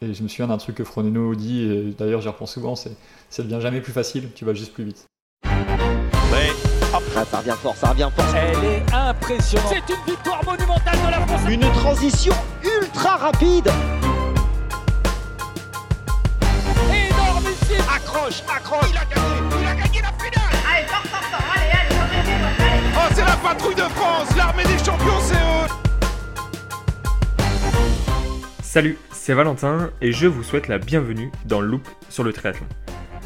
Et je me souviens d'un truc que Froneno dit, et d'ailleurs j'y reprends souvent, c'est ça devient jamais plus facile, tu vas juste plus vite. Ouais. Ah, ça revient fort, ça revient fort. Elle est impressionnante. C'est une victoire monumentale de la France. Une transition ultra rapide. Énormissime. Accroche, accroche. Il a gagné, il a gagné la finale. Allez, fort, fort, fort, allez, allez, remettez-vous, allez. Oh, c'est la patrouille de France, l'armée des champions, c'est eux. Salut, c'est Valentin et je vous souhaite la bienvenue dans Loop sur le triathlon.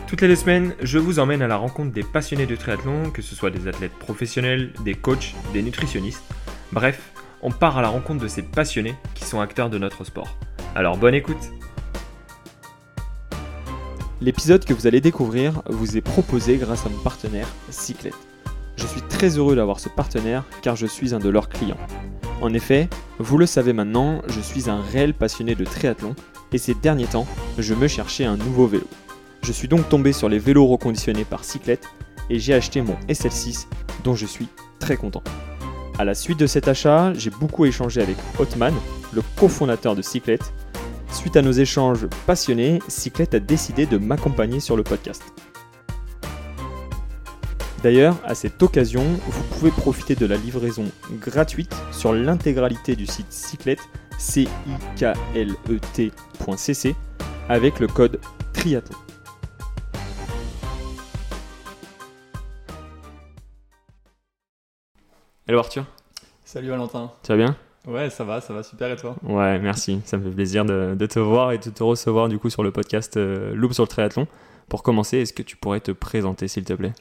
Toutes les deux semaines, je vous emmène à la rencontre des passionnés de triathlon, que ce soit des athlètes professionnels, des coachs, des nutritionnistes. Bref, on part à la rencontre de ces passionnés qui sont acteurs de notre sport. Alors bonne écoute L'épisode que vous allez découvrir vous est proposé grâce à mon partenaire Cyclette. Je suis très heureux d'avoir ce partenaire car je suis un de leurs clients. En effet, vous le savez maintenant, je suis un réel passionné de triathlon et ces derniers temps, je me cherchais un nouveau vélo. Je suis donc tombé sur les vélos reconditionnés par Cyclette et j'ai acheté mon SL6 dont je suis très content. À la suite de cet achat, j'ai beaucoup échangé avec Hotman, le cofondateur de Cyclette. Suite à nos échanges passionnés, Cyclette a décidé de m'accompagner sur le podcast. D'ailleurs, à cette occasion, vous pouvez profiter de la livraison gratuite sur l'intégralité du site Cyclette, c i k l e avec le code triathlon. Hello Arthur, Salut Valentin. tu vas bien? Ouais, ça va, ça va super et toi? Ouais, merci. Ça me fait plaisir de, de te voir et de te recevoir du coup sur le podcast euh, Loop sur le triathlon. Pour commencer, est-ce que tu pourrais te présenter s'il te plaît?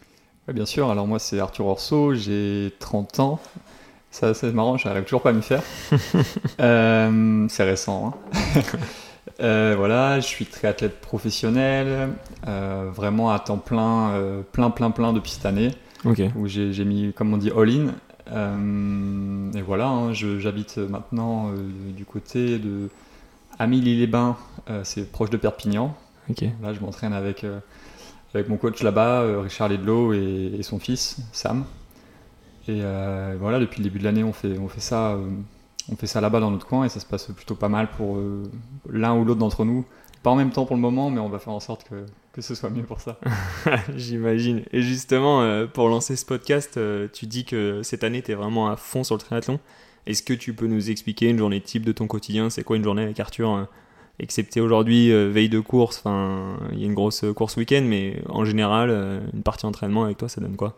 Ouais, bien sûr, alors moi c'est Arthur Orso, j'ai 30 ans. Ça c'est marrant, j'arrive toujours pas à m'y faire. Euh, c'est récent. hein. Euh, voilà, je suis triathlète professionnel, euh, vraiment à temps plein, plein, plein, plein depuis cette année, Ok. où j'ai mis, comme on dit, all-in. Et voilà, hein, j'habite maintenant du côté de Amélie-les-Bains, c'est proche de Perpignan. Ok. Là, je m'entraîne avec, avec mon coach là-bas, euh, Richard Ledlow, et, son fils, Sam. Et euh, voilà, depuis le début de l'année, on fait, ça, euh, on ça là-bas dans notre coin, et ça se passe plutôt pas mal pour l'un ou l'autre d'entre nous. Pas en même temps pour le moment, mais on va faire en sorte que, que ce soit mieux pour ça. J'imagine. Et justement, pour lancer ce podcast, tu dis que cette année, tu es vraiment à fond sur le triathlon. Est-ce que tu peux nous expliquer une journée type de ton quotidien? C'est quoi une journée avec Arthur euh, Excepté aujourd'hui, euh, veille de course, enfin, il y a une grosse course week-end, mais en général, euh, une partie entraînement avec toi, ça donne quoi?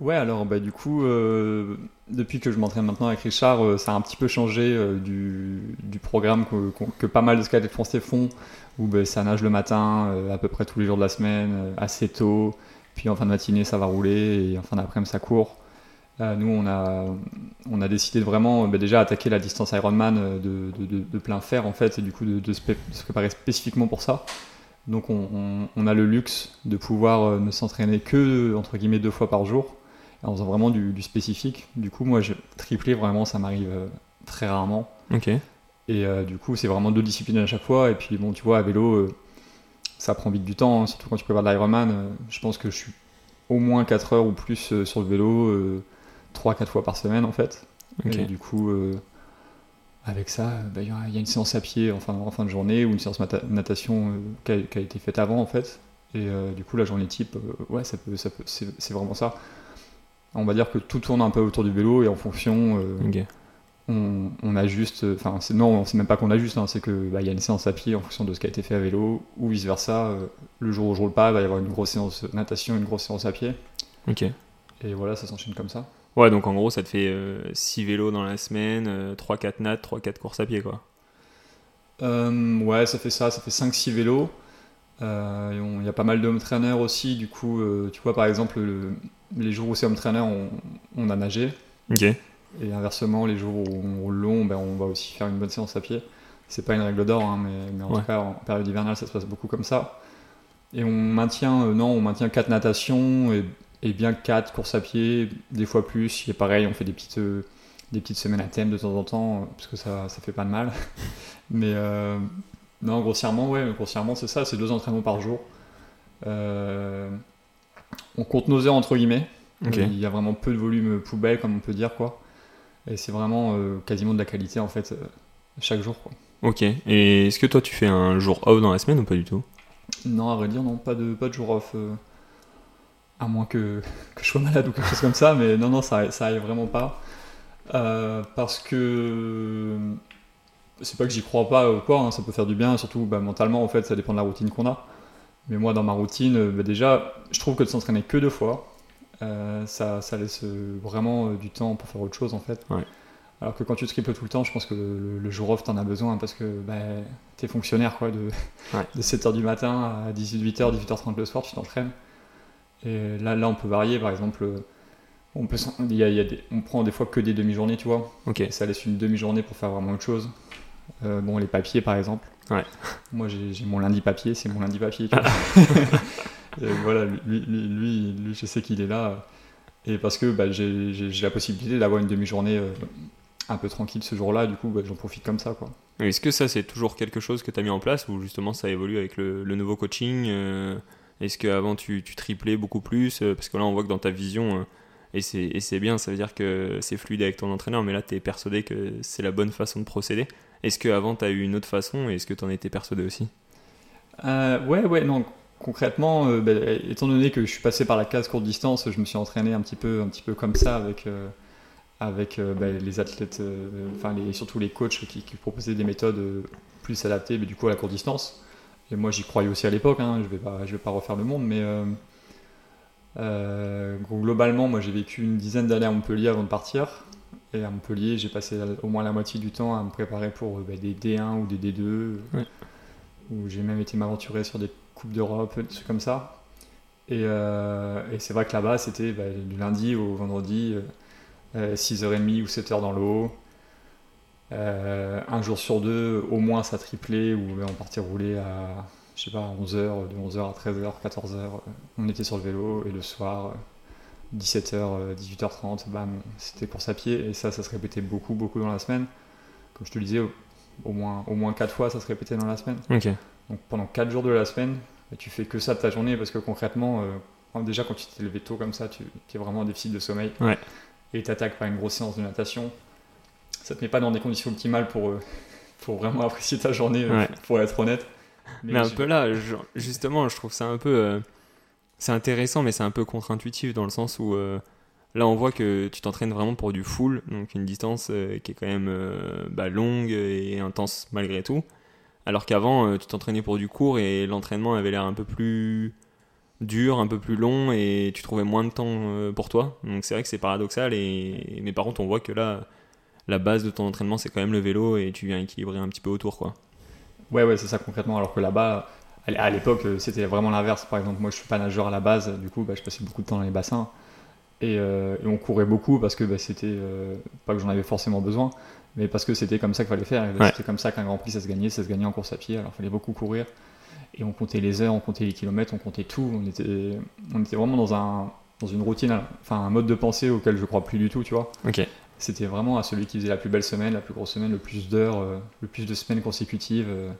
Ouais, alors bah, du coup, euh, depuis que je m'entraîne maintenant avec Richard, ça a un petit peu changé du, programme que, que pas mal de skates français font, où bah, ça nage le matin, à peu près tous les jours de la semaine, assez tôt, puis en fin de matinée ça va rouler, et en fin d'après-midi ça court. Euh, nous, on a, on a décidé de vraiment euh, bah, déjà attaquer la distance Ironman euh, de, de, de- de plein fer en fait, et du coup de, se préparer spécifiquement pour ça. Donc on, on- on a le luxe de pouvoir ne s'entraîner que entre guillemets deux fois par jour en faisant vraiment du, du spécifique. Du coup, moi, je, tripler, vraiment, ça m'arrive très rarement. Ok. Et euh, du coup, c'est vraiment deux disciplines à chaque fois. Et puis, bon, tu vois, à vélo, euh, ça prend vite du temps, hein, surtout quand tu prépares de l'Ironman. euh, je pense que je suis au moins 4 heures ou plus sur le vélo, 3-4 fois par semaine, en fait. Ok. Et du coup, euh, avec ça, bah, il y, a- il y a une séance à pied en fin, en fin de journée ou une séance natation euh, qui, a, qui a été faite avant, en fait. Et euh, du coup, la journée type, ouais, ça peut, ça peut, c'est vraiment ça. On va dire que tout tourne un peu autour du vélo et en fonction, on, on ajuste. Enfin, non, c'est même pas qu'on ajuste, hein, c'est que bah, il y a une séance à pied en fonction de ce qui a été fait à vélo ou vice versa. le jour où je roule pas, il va y avoir une grosse séance natation, une grosse séance à pied. Ok. Et voilà, ça s'enchaîne comme ça. Ouais, donc en gros, ça te fait 6 vélos dans la semaine, 3-4 nattes, 3-4 courses à pied, quoi. Euh, ouais, ça fait ça, ça fait 5-6 vélos. Euh, Il y a pas mal de home trainers aussi, du coup, euh, tu vois, par exemple, le- les jours où c'est home trainer, on, on a nagé. Ok. Et inversement, les jours où on roule long, ben, on va aussi faire une bonne séance à pied. C'est pas une règle d'or, hein, mais, mais en Ouais. tout cas, en période hivernale, ça se passe beaucoup comme ça. Et on maintient, euh, non, on maintient 4 natations et, et bien 4 courses à pied, des fois plus. Et pareil, on fait des petites, euh, des petites semaines à thème de temps en temps, euh, parce que ça, ça fait pas de mal. mais euh, non, grossièrement, ouais, grossièrement, c'est ça, c'est deux entraînements par jour. Euh, on compte nos heures entre guillemets. Il y a vraiment peu de volume poubelle, comme on peut dire, quoi. Et c'est vraiment quasiment de la qualité, en fait, chaque jour, quoi. Ok. Et est-ce que toi, tu fais un jour off dans la semaine ou pas du tout? Non, à vrai dire, non, pas de, pas de jour off. À moins que, que je sois malade ou quelque chose comme ça, mais non, non, ça, ça arrive vraiment pas. Euh, parce que c'est pas que j'y crois pas ou quoi, hein, ça peut faire du bien, surtout bah, mentalement, en fait, ça dépend de la routine qu'on a. Mais moi, dans ma routine, euh, bah, déjà, je trouve que de s'entraîner que deux fois, euh, ça, ça laisse vraiment du temps pour faire autre chose, en fait. Ouais. Alors que quand tu triples tout le temps, je pense que le, le jour off, t'en as besoin parce que bah, t'es fonctionnaire, quoi, de, Ouais. de 7h du matin à 18h, 18h30 le soir, tu t'entraînes. Et là, là, on peut varier, par exemple, on, peut, il y a- il y a des- on prend des fois que des demi-journées, tu vois. Ok. Ça laisse une demi-journée pour faire vraiment autre chose. Euh, bon, les papiers, par exemple. Ouais. Moi, j'ai mon lundi papier, c'est mon lundi papier. tu vois. Et voilà, lui, lui, lui, lui, je sais qu'il est là. Et parce que bah, j'ai la possibilité d'avoir une demi-journée euh, un peu tranquille ce jour-là, du coup, bah, j'en profite comme ça, quoi. Est-ce que ça, c'est toujours quelque chose que tu as mis en place ou justement ça évolue avec le, le nouveau coaching euh, Est-ce qu'avant tu, tu triplais beaucoup plus Euh, Parce que là, on voit que dans ta vision, euh, et c'est bien, ça veut dire que c'est fluide avec ton entraîneur, mais là, tu es persuadé que c'est la bonne façon de procéder. Est-ce qu'avant, tu as eu une autre façon et est-ce que tu en étais persuadé aussi? Euh, ouais, ouais, non. Concrètement, bah, étant donné que je suis passé par la case courte distance, je me suis entraîné un petit peu, un petit peu comme ça avec, avec bah, les athlètes, enfin les, surtout les coachs qui, qui proposaient des méthodes plus adaptées, mais du coup à la courte distance. Et moi, j'y croyais aussi à l'époque. Hein, je vais pas, je vais pas refaire le monde, mais euh, euh, globalement, moi, j'ai vécu une dizaine d'années à Montpellier avant de partir. Et à Montpellier, j'ai passé au moins la moitié du temps à me préparer pour euh, bah, des D1 ou des D2 Ouais. où j'ai même été m'aventurer sur des Coupes d'Europe, des trucs comme ça. Et, euh, et c'est vrai que là-bas, c'était bah, du lundi au vendredi, euh, euh, 6h30 ou 7h dans l'eau. Euh, un jour sur deux, au moins ça triplait, ou on partait rouler à, je sais pas, 11h, de 11h à 13h, 14h, euh, on était sur le vélo, et le soir, euh, 17h, 18h30, bam, c'était course à pied, et ça, ça se répétait beaucoup, beaucoup dans la semaine. Comme je te le disais, au, au moins, au moins 4 fois, ça se répétait dans la semaine. Donc pendant 4 jours de la semaine, bah, tu fais que ça de ta journée parce que concrètement, euh, déjà quand tu t'es levé tôt comme ça, tu es vraiment en déficit de sommeil. Ouais. Et t'attaques par une grosse séance de natation. Ça te met pas dans des conditions optimales pour, euh, pour vraiment apprécier ta journée, euh, Ouais. pour être honnête. Mais, un peu là, je- justement, je trouve ça un peu. euh, c'est intéressant, mais c'est un peu contre-intuitif dans le sens où euh, là, on voit que tu t'entraînes vraiment pour du full, donc une distance euh, qui est quand même bah, longue et intense malgré tout. Alors qu'avant, tu t'entraînais pour du court et l'entraînement avait l'air un peu plus dur, un peu plus long et tu trouvais moins de temps pour toi. Donc c'est vrai que c'est paradoxal. Et... Mais par contre, on voit que là, la base de ton entraînement, c'est quand même le vélo et tu viens équilibrer un petit peu autour. quoi. Ouais, ouais, c'est ça concrètement. Alors que là-bas, à l'époque, euh, c'était vraiment l'inverse. Par exemple, moi, je suis pas nageur à la base, du coup, bah, je passais beaucoup de temps dans les bassins. Et, euh, et on courait beaucoup parce que bah, c'était euh, pas que j'en avais forcément besoin, mais parce que c'était comme ça qu'il fallait faire. Ouais. C'était comme ça qu'un Grand Prix, ça se gagnait, ça se gagnait en course à pied. Alors, il fallait beaucoup courir. Et on comptait les heures, on comptait les kilomètres, on comptait tout. On était, on était vraiment dans, un, dans une routine, enfin un mode de pensée auquel je crois plus du tout, tu vois. Ok. C'était vraiment à celui qui faisait la plus belle semaine, la plus grosse semaine, le plus d'heures, euh, le plus de semaines consécutives euh,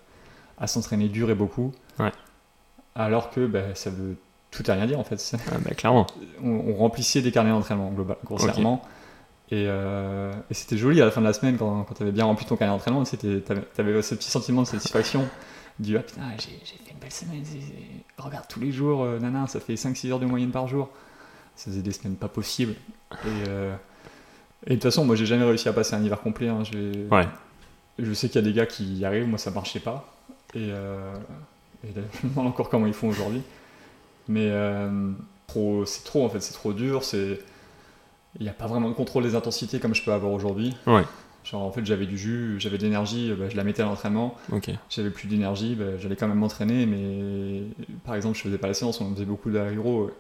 à s'entraîner dur et beaucoup. Ouais. Alors que bah, ça veut tout et rien dire en fait. Ah, bah, clairement. on, on remplissait des carnets d'entraînement grossièrement. Et, euh, et c'était joli à la fin de la semaine quand, quand tu avais bien rempli ton carnet d'entraînement. Tu avais ce petit sentiment de satisfaction du ah putain, j'ai fait une belle semaine. Regarde tous les jours, euh, nana, ça fait 5-6 heures de moyenne par jour. Ça faisait des semaines pas possibles. Et, euh, et de toute façon, moi j'ai jamais réussi à passer un hiver complet. hein. Ouais. Je sais qu'il y a des gars qui y arrivent, moi ça marchait pas. Et, euh, et je me demande encore comment ils font aujourd'hui. Mais euh, trop, c'est trop en fait, c'est trop dur. Il n'y a pas vraiment de contrôle des intensités comme je peux avoir aujourd'hui. Ouais. Genre en fait j'avais du jus, j'avais de l'énergie, bah, je la mettais à l'entraînement. J'avais plus d'énergie, bah, j'allais quand même m'entraîner, mais par exemple je faisais pas la séance, on faisait beaucoup d'aéro.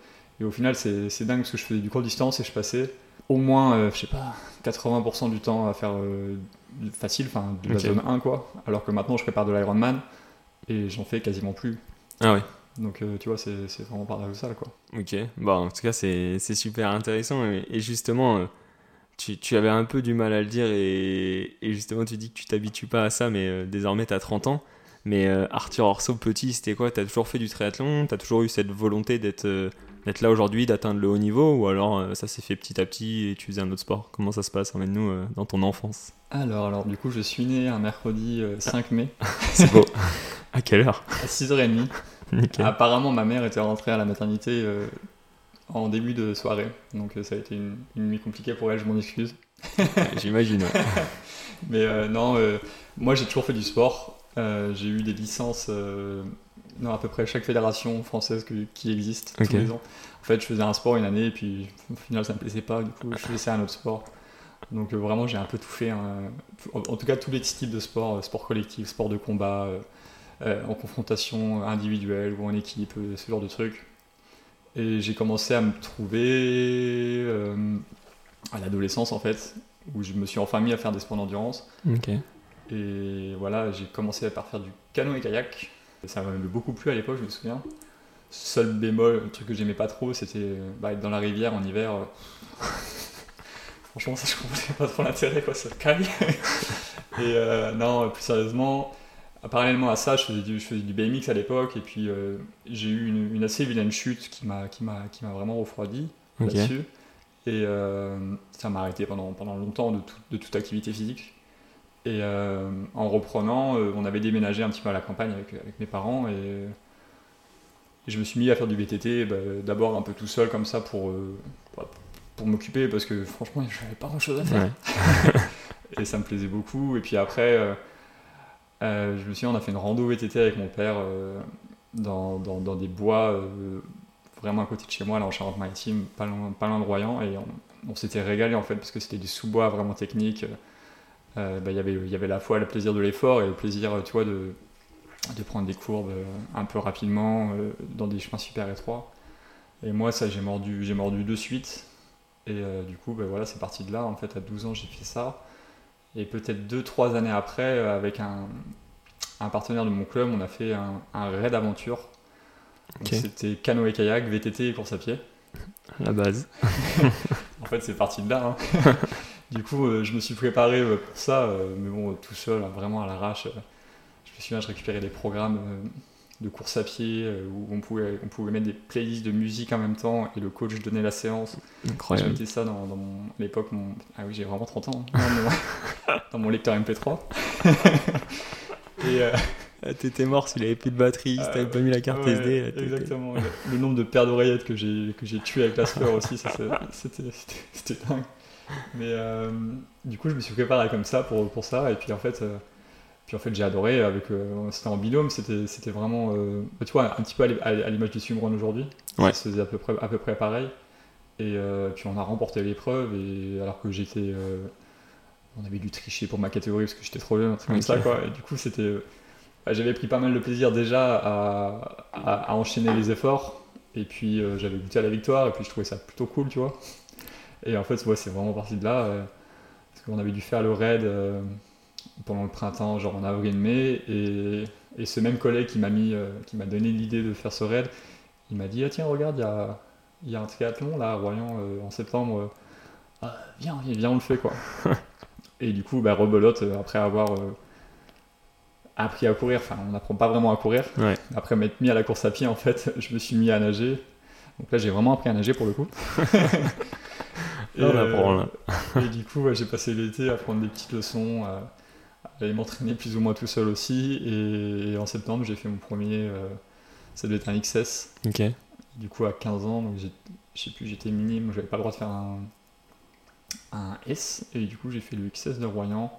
Et au final c'est, dingue parce que je faisais du court distance et je passais au moins, euh, je sais pas, 80% du temps à faire euh, facile, enfin de la Ok. zone 1 quoi. Alors que maintenant je prépare de l'Ironman et j'en fais quasiment plus. Ah ouais. Donc euh, tu vois, c'est, vraiment paradoxal quoi. Ok. Bah, en tout cas, c'est super intéressant. Et, et justement, tu, tu avais un peu du mal à le dire. Et, et justement, tu dis que tu t'habitues pas à ça, mais désormais, tu as 30 ans. Mais Arthur Orso, petit, c'était quoi? T'as toujours fait du triathlon? T'as toujours eu cette volonté d'être d'être là aujourd'hui, d'atteindre le haut niveau ou alors euh, ça s'est fait petit à petit et tu faisais un autre sport Comment ça se passe? Emmène-nous euh, dans ton enfance. Alors, alors, du coup, je suis né un mercredi euh, 5 mai C'est beau. à quelle heure? À 6h30. Nickel. Apparemment, ma mère était rentrée à la maternité euh, en début de soirée. Donc, euh, ça a été une, une nuit compliquée pour elle, je m'en excuse. J'imagine. ouais. Mais euh, non, euh, moi j'ai toujours fait du sport. Euh, j'ai eu des licences euh, dans à peu près chaque fédération française que- qui existe Ok. tous les ans. En fait, je faisais un sport une année et puis au final ça me plaisait pas, du coup je faisais un autre sport. Donc euh, vraiment j'ai un peu tout fait. hein. En, en tout cas tous les types de sports, euh, sport collectif, sport de combat, euh, en confrontation individuelle ou en équipe, ce genre de trucs. Et j'ai commencé à me trouver à l'adolescence en fait, où je me suis enfin mis à faire des sports d'endurance. Ok. Et voilà, j'ai commencé par faire du canoë Ça m'a beaucoup plu à l'époque, je me souviens. Seul bémol, le truc que j'aimais pas trop, c'était bah, être dans la rivière en hiver. euh. Franchement, ça, je comprenais pas trop l'intérêt, quoi, ça caille. et euh, non, plus sérieusement, parallèlement à ça, je faisais du, je faisais du BMX à l'époque, et puis euh, j'ai eu une, une assez vilaine chute qui m'a vraiment refroidi là-dessus. Et ça m'a arrêté pendant, pendant longtemps de, tout- de toute activité physique. Et euh, en reprenant, euh, on avait déménagé un petit peu à la campagne avec, avec mes parents et, et je me suis mis à faire du VTT, bah, d'abord un peu tout seul comme ça pour, euh, bah, pour m'occuper parce que franchement, je n'avais pas grand chose à faire Ouais. et ça me plaisait beaucoup. Et puis après, euh, euh, je me suis dit, on a fait une rando VTT avec mon père euh, dans, dans, dans des bois euh, vraiment à côté de chez moi, là en Charente-Maritime, pas loin, pas loin de Royan. Et on, on s'était régalé en fait parce que c'était des sous-bois vraiment techniques. Euh, bah, il y avait- Il y avait à la fois le plaisir de l'effort et le plaisir, tu vois, de, de prendre des courbes euh, un peu rapidement euh, dans des chemins super étroits. Et moi, ça, j'ai mordu, j'ai mordu de suite. Et euh, du coup, bah, voilà, c'est parti de là. En fait, à 12 ans, j'ai fait ça. Et peut-être 2-3 années après, avec un, un partenaire de mon club, on a fait un, un raid aventure. C'était canoë-kayak, VTT et course à pied. La base. En fait, c'est parti de là. hein. du coup, euh, je me suis préparé euh, pour ça, euh, mais bon, tout seul, hein, vraiment à l'arrache. je me souviens, je récupérais des programmes de course à pied où on pouvait, on pouvait mettre des playlists de musique en même temps et le coach donnait la séance. Je Incroyable. mettais ça dans, dans mon, à l'époque, mon... ah oui, j'ai vraiment 30 ans, hein, dans, mon, dans mon lecteur MP3. et, euh, Ah, T'étais mort s'il avait plus de batterie, si t'avais pas mis la carte ouais, SD. Exactement. Le, nombre de paires d'oreillettes que j'ai que j'ai tué avec la sueur aussi, ça, c'est- c'était c'était- c'était dingue. Mais euh, du coup, je me suis préparé comme ça pour, pour ça. Et puis en fait, euh, puis en fait, j'ai adoré. Avec, euh, c'était en binôme. C'était c'était vraiment, euh, tu vois, un petit peu à l'im- à l'image du swimrun aujourd'hui. Ouais. Ça se faisait à peu près à peu près pareil. Et puis on a remporté l'épreuve. Et alors que j'étais, on avait dû tricher pour ma catégorie parce que j'étais trop jeune, un truc comme ça, quoi. Et du coup, c'était bah, j'avais pris pas mal de plaisir déjà à, à- à enchaîner les efforts. Et puis j'avais goûté à la victoire. Et puis je trouvais ça plutôt cool, tu vois. Et en fait, ouais, c'est vraiment parti de là. euh, parce qu'on avait dû faire le raid euh, pendant le printemps, genre en avril-mai. Et, et ce même collègue qui m'a mis, euh, qui m'a donné l'idée de faire ce raid, il m'a dit Ah, tiens, regarde, il y a, y a un triathlon là à Royan en septembre. Ah, viens, viens, viens, on le fait quoi. et du coup, bah, rebelote, après avoir appris à courir, enfin, on n'apprend pas vraiment à courir. Ouais. Après m'être mis à la course à pied, en fait, je me suis mis à nager. Donc là, j'ai vraiment appris à nager pour le coup. Et, euh, et du coup, ouais, j'ai passé l'été à prendre des petites leçons, à, à aller m'entraîner plus ou moins tout seul aussi. Et, et en septembre, j'ai fait mon premier, euh, ça devait être un XS. Ok. Du coup, à 15 ans, donc je sais plus, j'étais minime, j'avais pas le droit de faire un, un S. Et du coup, j'ai fait le XS de Royan,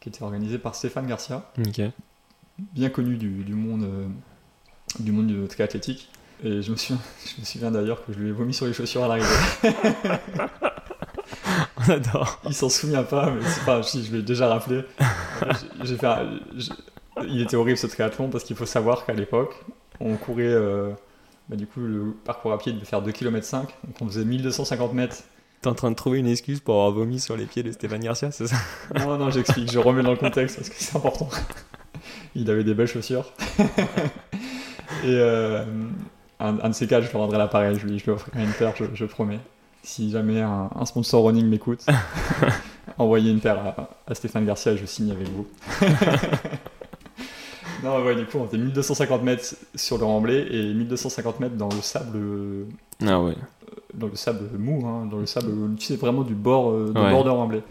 qui était organisé par Stéphane Garcia, Ok. bien connu du, du monde, euh, du monde du triathlétique. Et je me souviens, je me souviens d'ailleurs que je lui ai vomi sur les chaussures à l'arrivée. Il s'en souvient pas, mais c'est pas, si je l'ai déjà rappelé. J'ai- fait il était horrible ce triathlon parce qu'il faut savoir qu'à l'époque, on courait, euh, bah, du coup, le parcours à pied devait faire 2 km 5, donc on faisait 1250 mètres. T'es en train de trouver une excuse pour avoir vomi sur les pieds de Stéphane Garcia, c'est ça? Non, non, j'explique, je remets dans le contexte parce que c'est important. Il avait des belles chaussures. Et euh, un, un de ces quatre, je lui rendrai l'appareil, je lui, je lui offrirai une paire, je, je promets. Si jamais un, un sponsor running m'écoute, envoyez une paire à, à Stéphane Garcia je signe avec vous. Non, ouais, du coup, on faisait 1250 mètres sur le remblai et 1250 mètres dans le sable, euh, Ah ouais. dans le sable mou, hein, dans le sable, tu sais, vraiment du bord, euh, du Ouais. bord de remblai.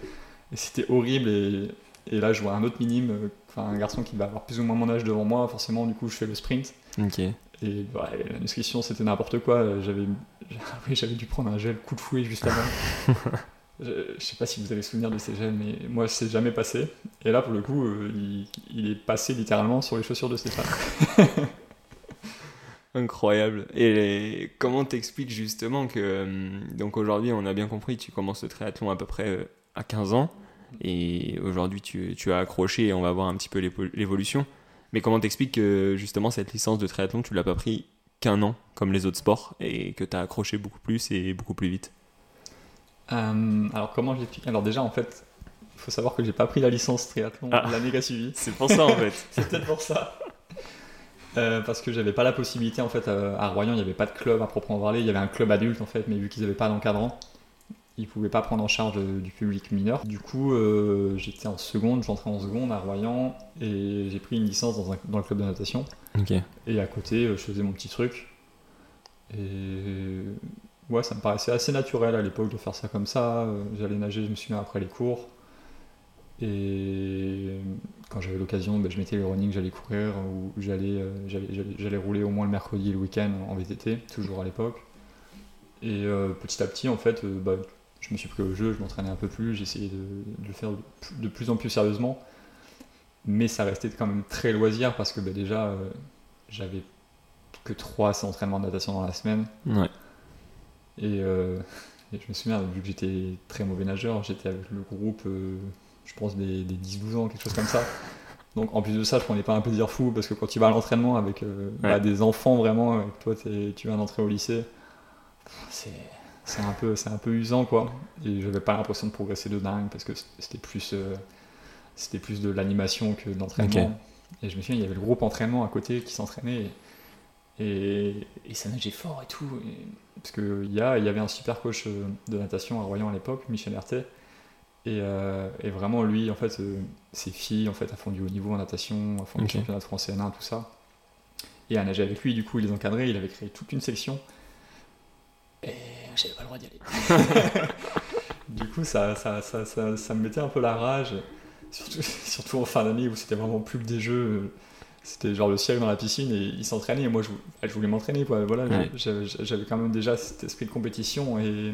Et c'était horrible. Et, et là, je vois un autre minime, euh, enfin, un garçon qui va avoir plus ou moins mon âge devant moi. Forcément, du coup, je fais le sprint. Ok. Et ouais, la nutrition, c'était n'importe quoi. J'avais, oui, j'avais dû prendre un gel coup de fouet juste avant. je, je sais pas si vous avez souvenir de ces gels, mais moi, c'est jamais passé. Et là, pour le coup, euh, il, il est passé littéralement sur les chaussures de Stéphane. Incroyable. Et les- comment t'expliques justement que euh, donc aujourd'hui on a bien compris tu commences le triathlon à peu près euh, à 15 ans et aujourd'hui tu, tu as accroché et on va voir un petit peu l'évolution. Mais comment t'expliques que justement cette licence de triathlon tu l'as pas pris qu'un an comme les autres sports et que t'as accroché beaucoup plus et beaucoup plus vite? Euh, alors, comment je l'explique? Alors, déjà, en fait, il faut savoir que j'ai pas pris la licence triathlon Ah. l'année qui a suivi. C'est pour ça en fait. C'est peut-être pour ça. Euh, parce que j'avais pas la possibilité en fait à, à Royan, il n'y avait pas de club à proprement parler. Il y avait un club adulte en fait, mais vu qu'ils n'avaient pas d'encadrant, ils pouvaient pas prendre en charge euh, du public mineur. Du coup, euh, j'étais en seconde, j'entrais en seconde à Royan et j'ai pris une licence dans, un- dans le club de natation. Et à côté, euh, je faisais mon petit truc. Et ouais, ça me paraissait assez naturel à l'époque de faire ça comme ça. J'allais nager, je me souviens, après les cours. Et quand j'avais l'occasion, ben, je mettais les running, j'allais courir ou j'allais j'allais- j'allais- j'allais rouler au moins le mercredi et le week-end en VTT, toujours à l'époque. Et euh, petit à petit, en fait, euh, bah, je me suis pris au jeu, je m'entraînais un peu plus, j'essayais de, de le faire de, plus- en plus sérieusement. Mais ça restait quand même très loisir parce que bah, déjà, euh, j'avais que trois entraînements de natation dans la semaine. Ouais. Et, euh, et je me souviens, vu que j'étais très mauvais nageur, j'étais avec le groupe, euh, je pense, des, des 10-12 ans, quelque chose comme ça. Donc en plus de ça, je prenais pas un plaisir fou parce que quand tu vas à l'entraînement avec euh, bah, des enfants vraiment, avec toi tu viens d'entrer au lycée, c'est c'est un peu c'est un peu usant quoi. Et j'avais pas l'impression de progresser de dingue parce que c'était plus euh, c'était plus de l'animation que d'entraînement. Et je me souviens, il y avait le groupe entraînement à côté qui s'entraînait et, et, et ça nageait fort et tout. Et- parce qu'il y, a- il y avait un super coach euh, de natation à Royan à l'époque, Michel Herté. Et, euh, et vraiment, lui, en fait, euh, ses filles en fait, à fond du haut niveau en natation, à fond Ok. du championnat de France N1, tout ça. Et à nager avec lui, du coup, il les encadrait, il avait créé toute une section. Et j'avais pas le droit d'y aller. du coup, ça, ça, ça, ça, ça me mettait un peu la rage, surtout, surtout en fin d'année où c'était vraiment plus que des jeux. C'était genre le ciel dans la piscine et ils s'entraînaient et moi je, je voulais m'entraîner. quoi. Voilà, Ouais. j'avais quand même déjà cet esprit de compétition et,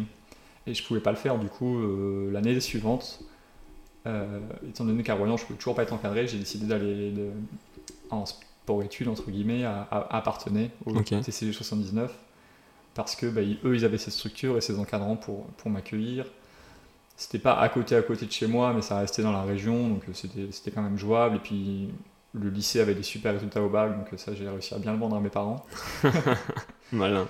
et je pouvais pas le faire. Du coup, euh, l'année suivante, euh, étant donné qu'à Royan je pouvais toujours pas être encadré, j'ai décidé d'aller de- en sport-études, entre guillemets, à, à, à Partenay, au. TCG 79, parce que bah, ils- eux ils avaient ces structures et ces encadrants pour, pour m'accueillir. C'était pas à côté à côté de chez moi, mais ça restait dans la région, donc euh, c'était quand même jouable. Et puis le lycée avait des super résultats au bac, donc euh, ça j'ai réussi à bien le vendre à mes parents. Malin.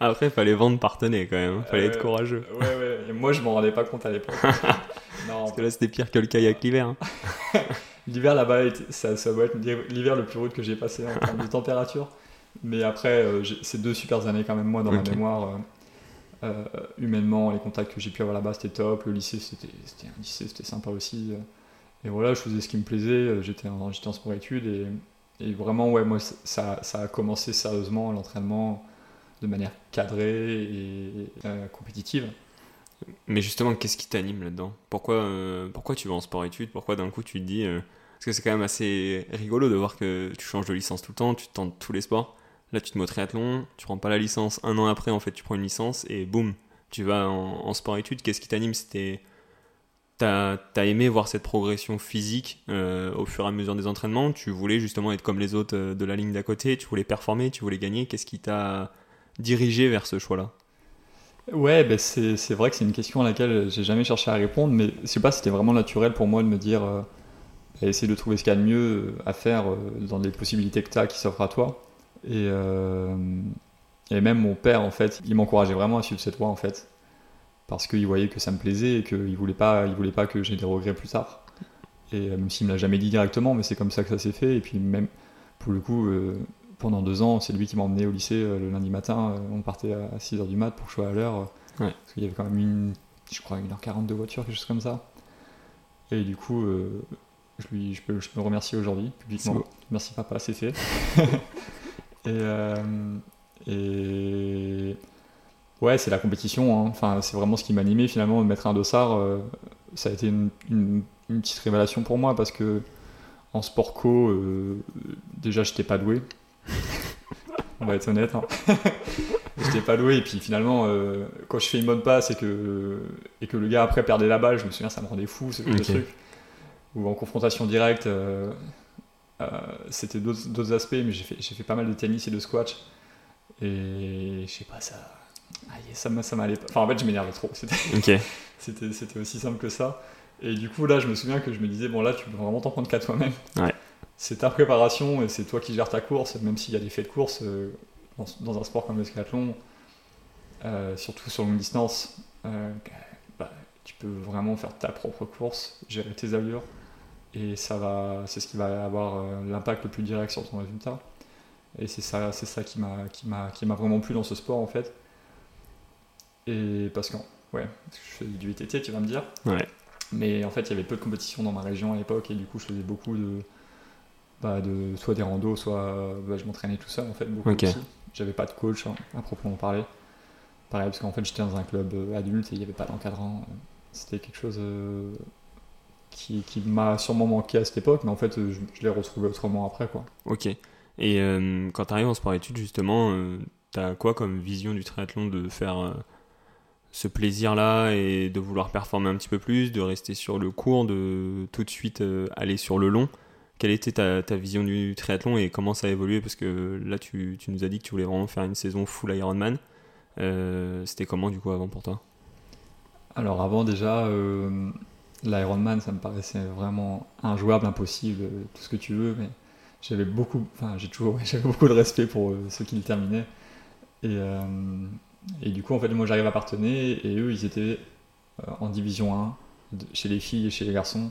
Après, il fallait vendre partenaire quand même. Fallait Euh, être courageux. Ouais, ouais, et moi je m'en rendais pas compte à l'époque. non, Parce que là, c'était pire que le kayak l'hiver. hein. l'hiver là-bas, ça, ça doit être l'hiver le plus rude que j'ai passé en termes de température. Mais après, euh, c'est deux super années quand même, moi, dans ma mémoire. euh, euh, humainement, les contacts que j'ai pu avoir là-bas, c'était top. Le lycée, c'était un lycée, c'était sympa aussi. Et voilà, je faisais ce qui me plaisait. J'étais en, en sport-études et, et vraiment, ouais, moi, ça, ça a commencé sérieusement l'entraînement de manière cadrée et euh, compétitive. Mais justement, qu'est-ce qui t'anime là-dedans? Pourquoi, euh, pourquoi tu vas en sport-études Pourquoi d'un coup tu te dis. Parce que c'est quand même assez rigolo de voir que tu changes de licence tout le temps, tu tentes tous les sports. Là, tu te mets au triathlon, tu prends pas la licence. Un an après, en fait, tu prends une licence et boum, tu vas en, sport-études. Qu'est-ce qui t'anime? C'était. T'as as aimé voir cette progression physique euh, au fur et à mesure des entraînements? Tu voulais justement être comme les autres euh, de la ligne d'à côté? Tu voulais performer? Tu voulais gagner? Qu'est-ce qui t'a dirigé vers ce choix-là? Ouais, ben c'est vrai que c'est une question à laquelle j'ai jamais cherché à répondre, mais je sais pas, c'était vraiment naturel pour moi de me dire, euh, bah, essayer de trouver ce qu'il y a de mieux euh, à faire euh, dans les possibilités que tu as qui s'offrent à toi. Et, euh, et même mon père, en fait, il m'encourageait vraiment à suivre cette voie, en fait, parce qu'il voyait que ça me plaisait et qu'il voulait pas, il voulait pas que j'ai des regrets plus tard. Et euh, même s'il me l'a jamais dit directement, mais c'est comme ça que ça s'est fait. Et puis même, pour le coup, euh, pendant deux ans, c'est lui qui m'emmenait au lycée euh, le lundi matin. euh, on partait à 6h du mat pour que je sois à l'heure. Ouais. Parce qu'il y avait quand même une, je crois, 1h40 de voiture, quelque chose comme ça. Et du coup, Je, lui, je, peux, je peux le remercier aujourd'hui, publiquement. Merci papa, c'est fait. et, euh, et ouais, c'est la compétition. hein. Enfin, c'est vraiment ce qui m'a animé finalement de mettre un dossard. euh, ça a été une, une- une petite révélation pour moi parce que en sport co, euh, déjà, j'étais pas doué. On va être honnête. hein. j'étais pas doué et puis finalement, euh, quand je fais une bonne passe et que, et que le gars après perdait la balle, je me souviens, ça me rendait fou ce genre de truc. Ou en confrontation directe. euh, c'était d'autres aspects, mais j'ai fait, fait pas mal de tennis et de squash. Et je sais pas, ça. aïe, ça, m'a- ça m'allait pas. Enfin, en fait, je m'énervais trop. C'était Ok. c'était c'était aussi simple que ça. Et du coup, là, je me souviens que je me disais, bon, là, tu peux vraiment t'en prendre qu'à toi-même. Ouais. C'est ta préparation et c'est toi qui gères ta course, même s'il y a des faits de course euh, dans, dans un sport comme le triathlon, euh, surtout sur longue distance, euh, bah, tu peux vraiment faire ta propre course, gérer tes allures, et ça va, c'est ce qui va avoir euh, l'impact le plus direct sur ton résultat. Et c'est ça, c'est ça qui m'a, qui m'a, qui m'a vraiment plu dans ce sport en fait. Et parce que, ouais, parce que je fais du VTT, tu vas me dire. Ouais. Mais en fait, il y avait peu de compétition dans ma région à l'époque, et du coup, je faisais beaucoup de, bah, de soit des randos, soit bah, je m'entraînais tout seul en fait, beaucoup aussi. J'avais pas de coach hein, à proprement parler. Pareil, parce qu'en fait, j'étais dans un club euh, adulte et il n'y avait pas d'encadrant. C'était quelque chose euh, qui, qui m'a sûrement manqué à cette époque, mais en fait, euh, je, je l'ai retrouvé autrement après, quoi. Ok. Et euh, quand tu arrives en sport-études, justement, euh, t'as quoi comme vision du triathlon de faire euh, ce plaisir-là et de vouloir performer un petit peu plus, de rester sur le court, de tout de suite aller sur le long? Quelle était ta, ta vision du triathlon et comment ça a évolué? Parce que là, tu, tu nous as dit que tu voulais vraiment faire une saison full Ironman. Euh, C'était comment du coup avant pour toi? Alors avant déjà, euh, l'Ironman, ça me paraissait vraiment injouable, impossible, euh, tout ce que tu veux, mais j'avais beaucoup, enfin j'ai toujours, j'avais beaucoup de respect pour euh, ceux qui le terminaient. Et, euh, et du coup, en fait, moi j'arrive à Partenay et eux, ils étaient en division 1, de- chez les filles et chez les garçons,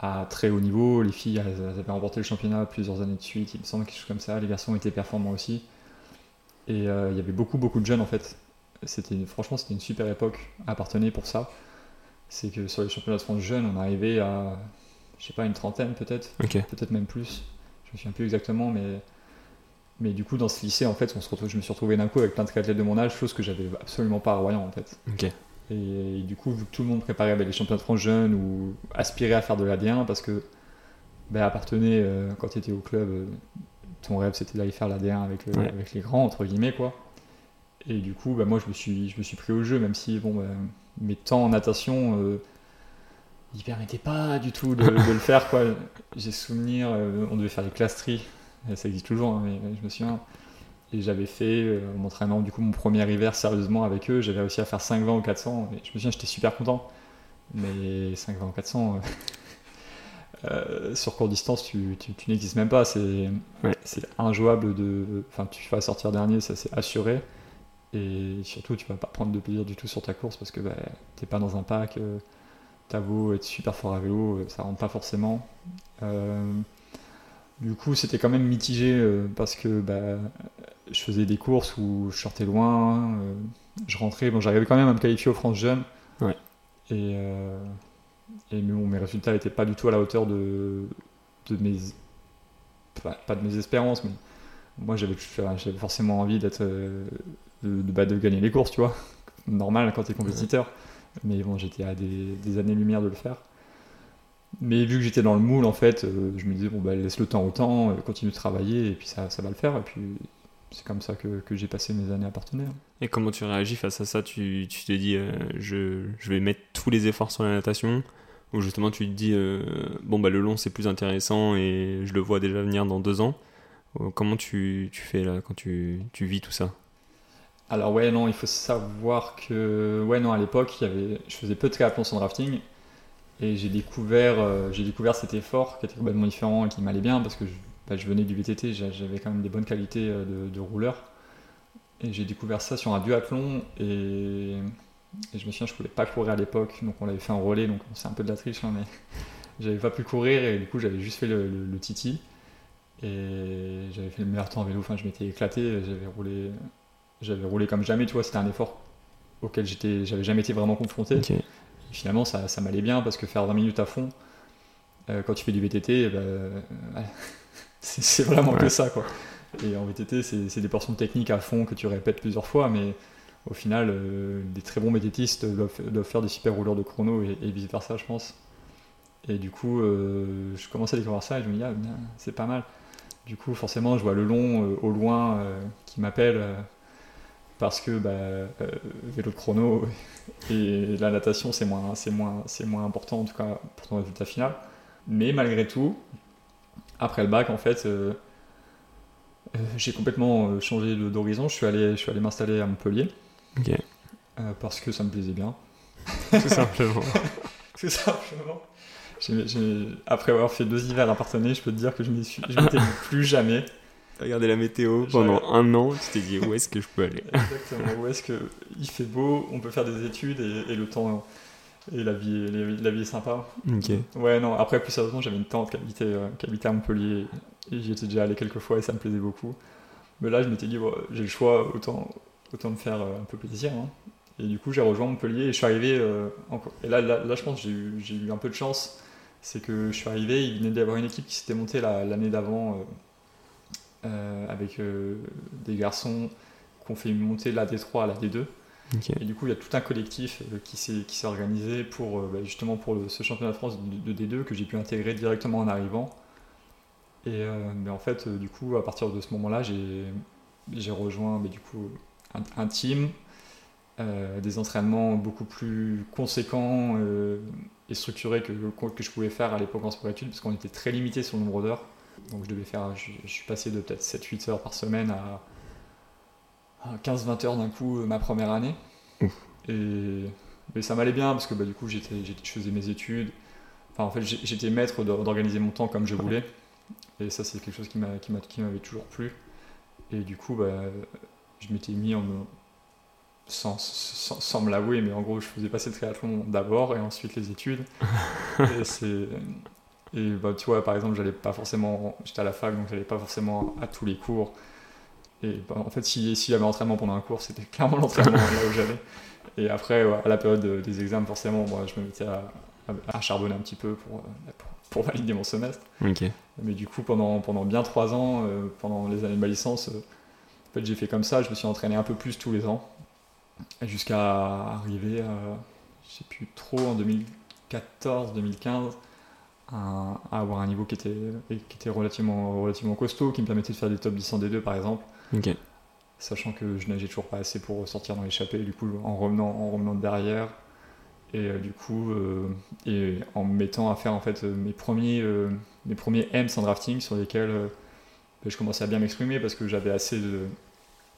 à très haut niveau. Les filles, avaient remporté le championnat plusieurs années de suite, il me semble, quelque chose comme ça. Les garçons étaient performants aussi. Et il y avait beaucoup, beaucoup de jeunes en fait. C'était, franchement, c'était une super époque à Partenay pour ça. C'est que sur les championnats de France jeunes, on arrivait à, je sais pas, une trentaine peut-être, peut-être même plus. Je me souviens plus exactement, mais, mais du coup, dans ce lycée, en fait, on se retrouve, je me suis retrouvé d'un coup avec plein de triathlètes de mon âge, chose que j'avais absolument pas à Royan en fait. Et, du coup, vu que tout le monde préparait bah, les championnats de France jeunes ou aspirait à faire de l'AD1 parce que bah, appartenait, euh, quand tu étais au club, euh, ton rêve c'était d'aller faire l'AD1 avec, le- Ouais. avec les grands, entre guillemets, quoi. Et du coup, bah, moi je me, suis, je me suis pris au jeu, même si bon, bah, mes temps en natation, euh, ils permettaient pas du tout de, de le faire, quoi. J'ai souvenir, euh, on devait faire les classes tri, ça existe toujours, hein, mais je me souviens. Et j'avais fait, euh, en m'entraînant du coup mon premier hiver sérieusement avec eux, j'avais réussi à faire 5-20 ou 400. Et je me souviens, j'étais super content. Mais 5-20 ou 400, euh, euh, sur courte distance, tu, tu, tu n'existes même pas. C'est Ouais. c'est injouable de. Enfin, tu vas sortir dernier, ça c'est assuré. Et surtout, tu vas pas prendre de plaisir du tout sur ta course parce que bah, t'es pas dans un pack. euh, T'as beau être super fort à vélo, euh, ça rentre pas forcément. Euh, du coup, c'était quand même mitigé euh, parce que bah, je faisais des courses où je sortais loin, je rentrais, bon, j'arrivais quand même à me qualifier aux France Jeunes. Ouais. Et, et mais bon, mes résultats n'étaient pas du tout à la hauteur de, de mes. Pas, pas de mes espérances, mais moi j'avais j'avais forcément envie d'être. Bah, de gagner les courses, tu vois. Normal quand t'es compétiteur. Mais bon, j'étais à des, années-lumière de le faire. Mais vu que j'étais dans le moule, en fait, euh, je me disais, bon, bah, laisse le temps au temps, euh, continue de travailler, et puis ça, ça va le faire. Et puis c'est comme ça que, que j'ai passé mes années à partenaire. Et comment tu réagis face à ça? Tu tu te dis, euh, je, je vais mettre tous les efforts sur la natation? Ou justement tu te dis, bon bah le long c'est plus intéressant et je le vois déjà venir dans deux ans? Comment tu, tu fais là quand tu, tu vis tout ça? Alors ouais, non, il faut savoir que, ouais, non, à l'époque, je faisais peu de triathlon sans drafting, et j'ai découvert, euh, découvert cet effort qui était complètement différent et qui m'allait bien parce que je, bah, venais du VTT, j'a- j'avais quand même des bonnes qualités euh, de, rouleur, et j'ai découvert ça sur un duathlon et, et je me souviens, je pouvais pas courir à l'époque, donc on l'avait fait en relais, donc c'est un peu de la triche, hein, mais j'avais pas pu courir et du coup j'avais juste fait le, le, le Titi et j'avais fait le meilleur temps en vélo, enfin je m'étais éclaté, j'avais roulé j'avais roulé comme jamais, tu vois, c'était un effort auquel j'étais, j'avais jamais été vraiment confronté. Finalement, ça, ça m'allait bien parce que faire 20 minutes à fond, Euh, quand tu fais du VTT, eh ben, euh, c'est vraiment que ça. Quoi. Et en VTT, c'est c'est des portions techniques à fond que tu répètes plusieurs fois, mais au final, euh, des très bons VTTistes doivent, doivent faire des super rouleurs de chrono et, et vice versa, je pense. Et du coup, je commençais à découvrir ça et je me dis, ah, bien, c'est pas mal. Du coup, forcément, je vois le long au loin qui m'appelle parce que bah, euh, vélo de chrono et la natation, c'est moins, c'est moins, c'est moins important en tout cas pour ton résultat final. Mais malgré tout, après le bac, en fait, euh, euh, j'ai complètement changé d'horizon. Je suis allé, je suis allé m'installer à Montpellier parce que ça me plaisait bien. Tout simplement. Tout simplement. Après avoir fait deux hivers à Parthenay, je peux te dire que je m'étais plus jamais. Regardé la météo pendant un an, tu t'es dit où est-ce que je peux aller Exactement. Où est-ce que il fait beau, on peut faire des études et, et le temps et la vie, est- la vie est sympa. Ok. Ouais, non. Après, plus sérieusement, j'avais une tante qui habitait, euh, qui habitait à Montpellier et j'y étais déjà allé quelques fois et ça me plaisait beaucoup. Mais là, je m'étais dit, bon, j'ai le choix, autant, autant me faire euh, un peu plaisir. hein. Et du coup, j'ai rejoint Montpellier et je suis arrivé. euh. Et là, là, là, je pense que j'ai eu, eu un peu de chance. C'est que je suis arrivé, il venait d'y avoir une équipe qui s'était montée la- l'année d'avant avec euh, des garçons qui ont fait monter la D3 à la D2. Ok. Et du coup, il y a tout un collectif euh, qui s'est organisé pour euh, bah, justement pour le- ce championnat de France de, de D2 que j'ai pu intégrer directement en arrivant. Et euh, mais en fait, euh, du coup, à partir de ce moment-là, j'ai rejoint bah, du coup un, un team, euh, des entraînements beaucoup plus conséquents euh, et structurés que, que je pouvais faire à l'époque en sport études parce qu'on était très limité sur le nombre d'heures. Donc je devais faire, je, je suis passé de peut-être 7-8 heures par semaine à, à 15-20 heures d'un coup euh, ma première année. Et mais ça m'allait bien parce que bah, du coup j'étais, je faisais mes études. Enfin, en fait, j'étais maître d'or- d'organiser mon temps comme je voulais. Et ça, c'est quelque chose qui, m'a, qui, m'a- qui m'avait toujours plu. Et du coup, bah, je m'étais mis en me- sans, sans, sans me l'avouer, mais en gros, je faisais passer le triathlon d'abord et ensuite les études. et c'est. Et bah, tu vois, par exemple, j'allais pas forcément. J'étais à la fac, donc j'allais pas forcément à tous les cours. Et bah, en fait, si- s'il y avait entraînement pendant un cours, c'était clairement l'entraînement là où j'allais. Et après, ouais, à la période de- des examens, forcément, moi, je me mettais à, à, à charbonner un petit peu pour, euh, pour, pour valider mon semestre. Mais du coup, pendant, pendant bien trois ans, euh, pendant les années de ma licence, euh, en fait, j'ai fait comme ça. Je me suis entraîné un peu plus tous les ans. Jusqu'à arriver à, je sais plus trop, en 2014-2015, à, à avoir un niveau qui était, qui était relativement, relativement costaud, qui me permettait de faire des top 10 en D2 par exemple. Sachant que je nageais toujours pas assez pour sortir dans l'échappée, du coup, en revenant, en revenant de derrière. Et euh, du coup, euh, et en me mettant à faire en fait euh, mes premiers, euh, mes premiers M en drafting sur lesquels ben, je commençais à bien m'exprimer parce que j'avais assez de,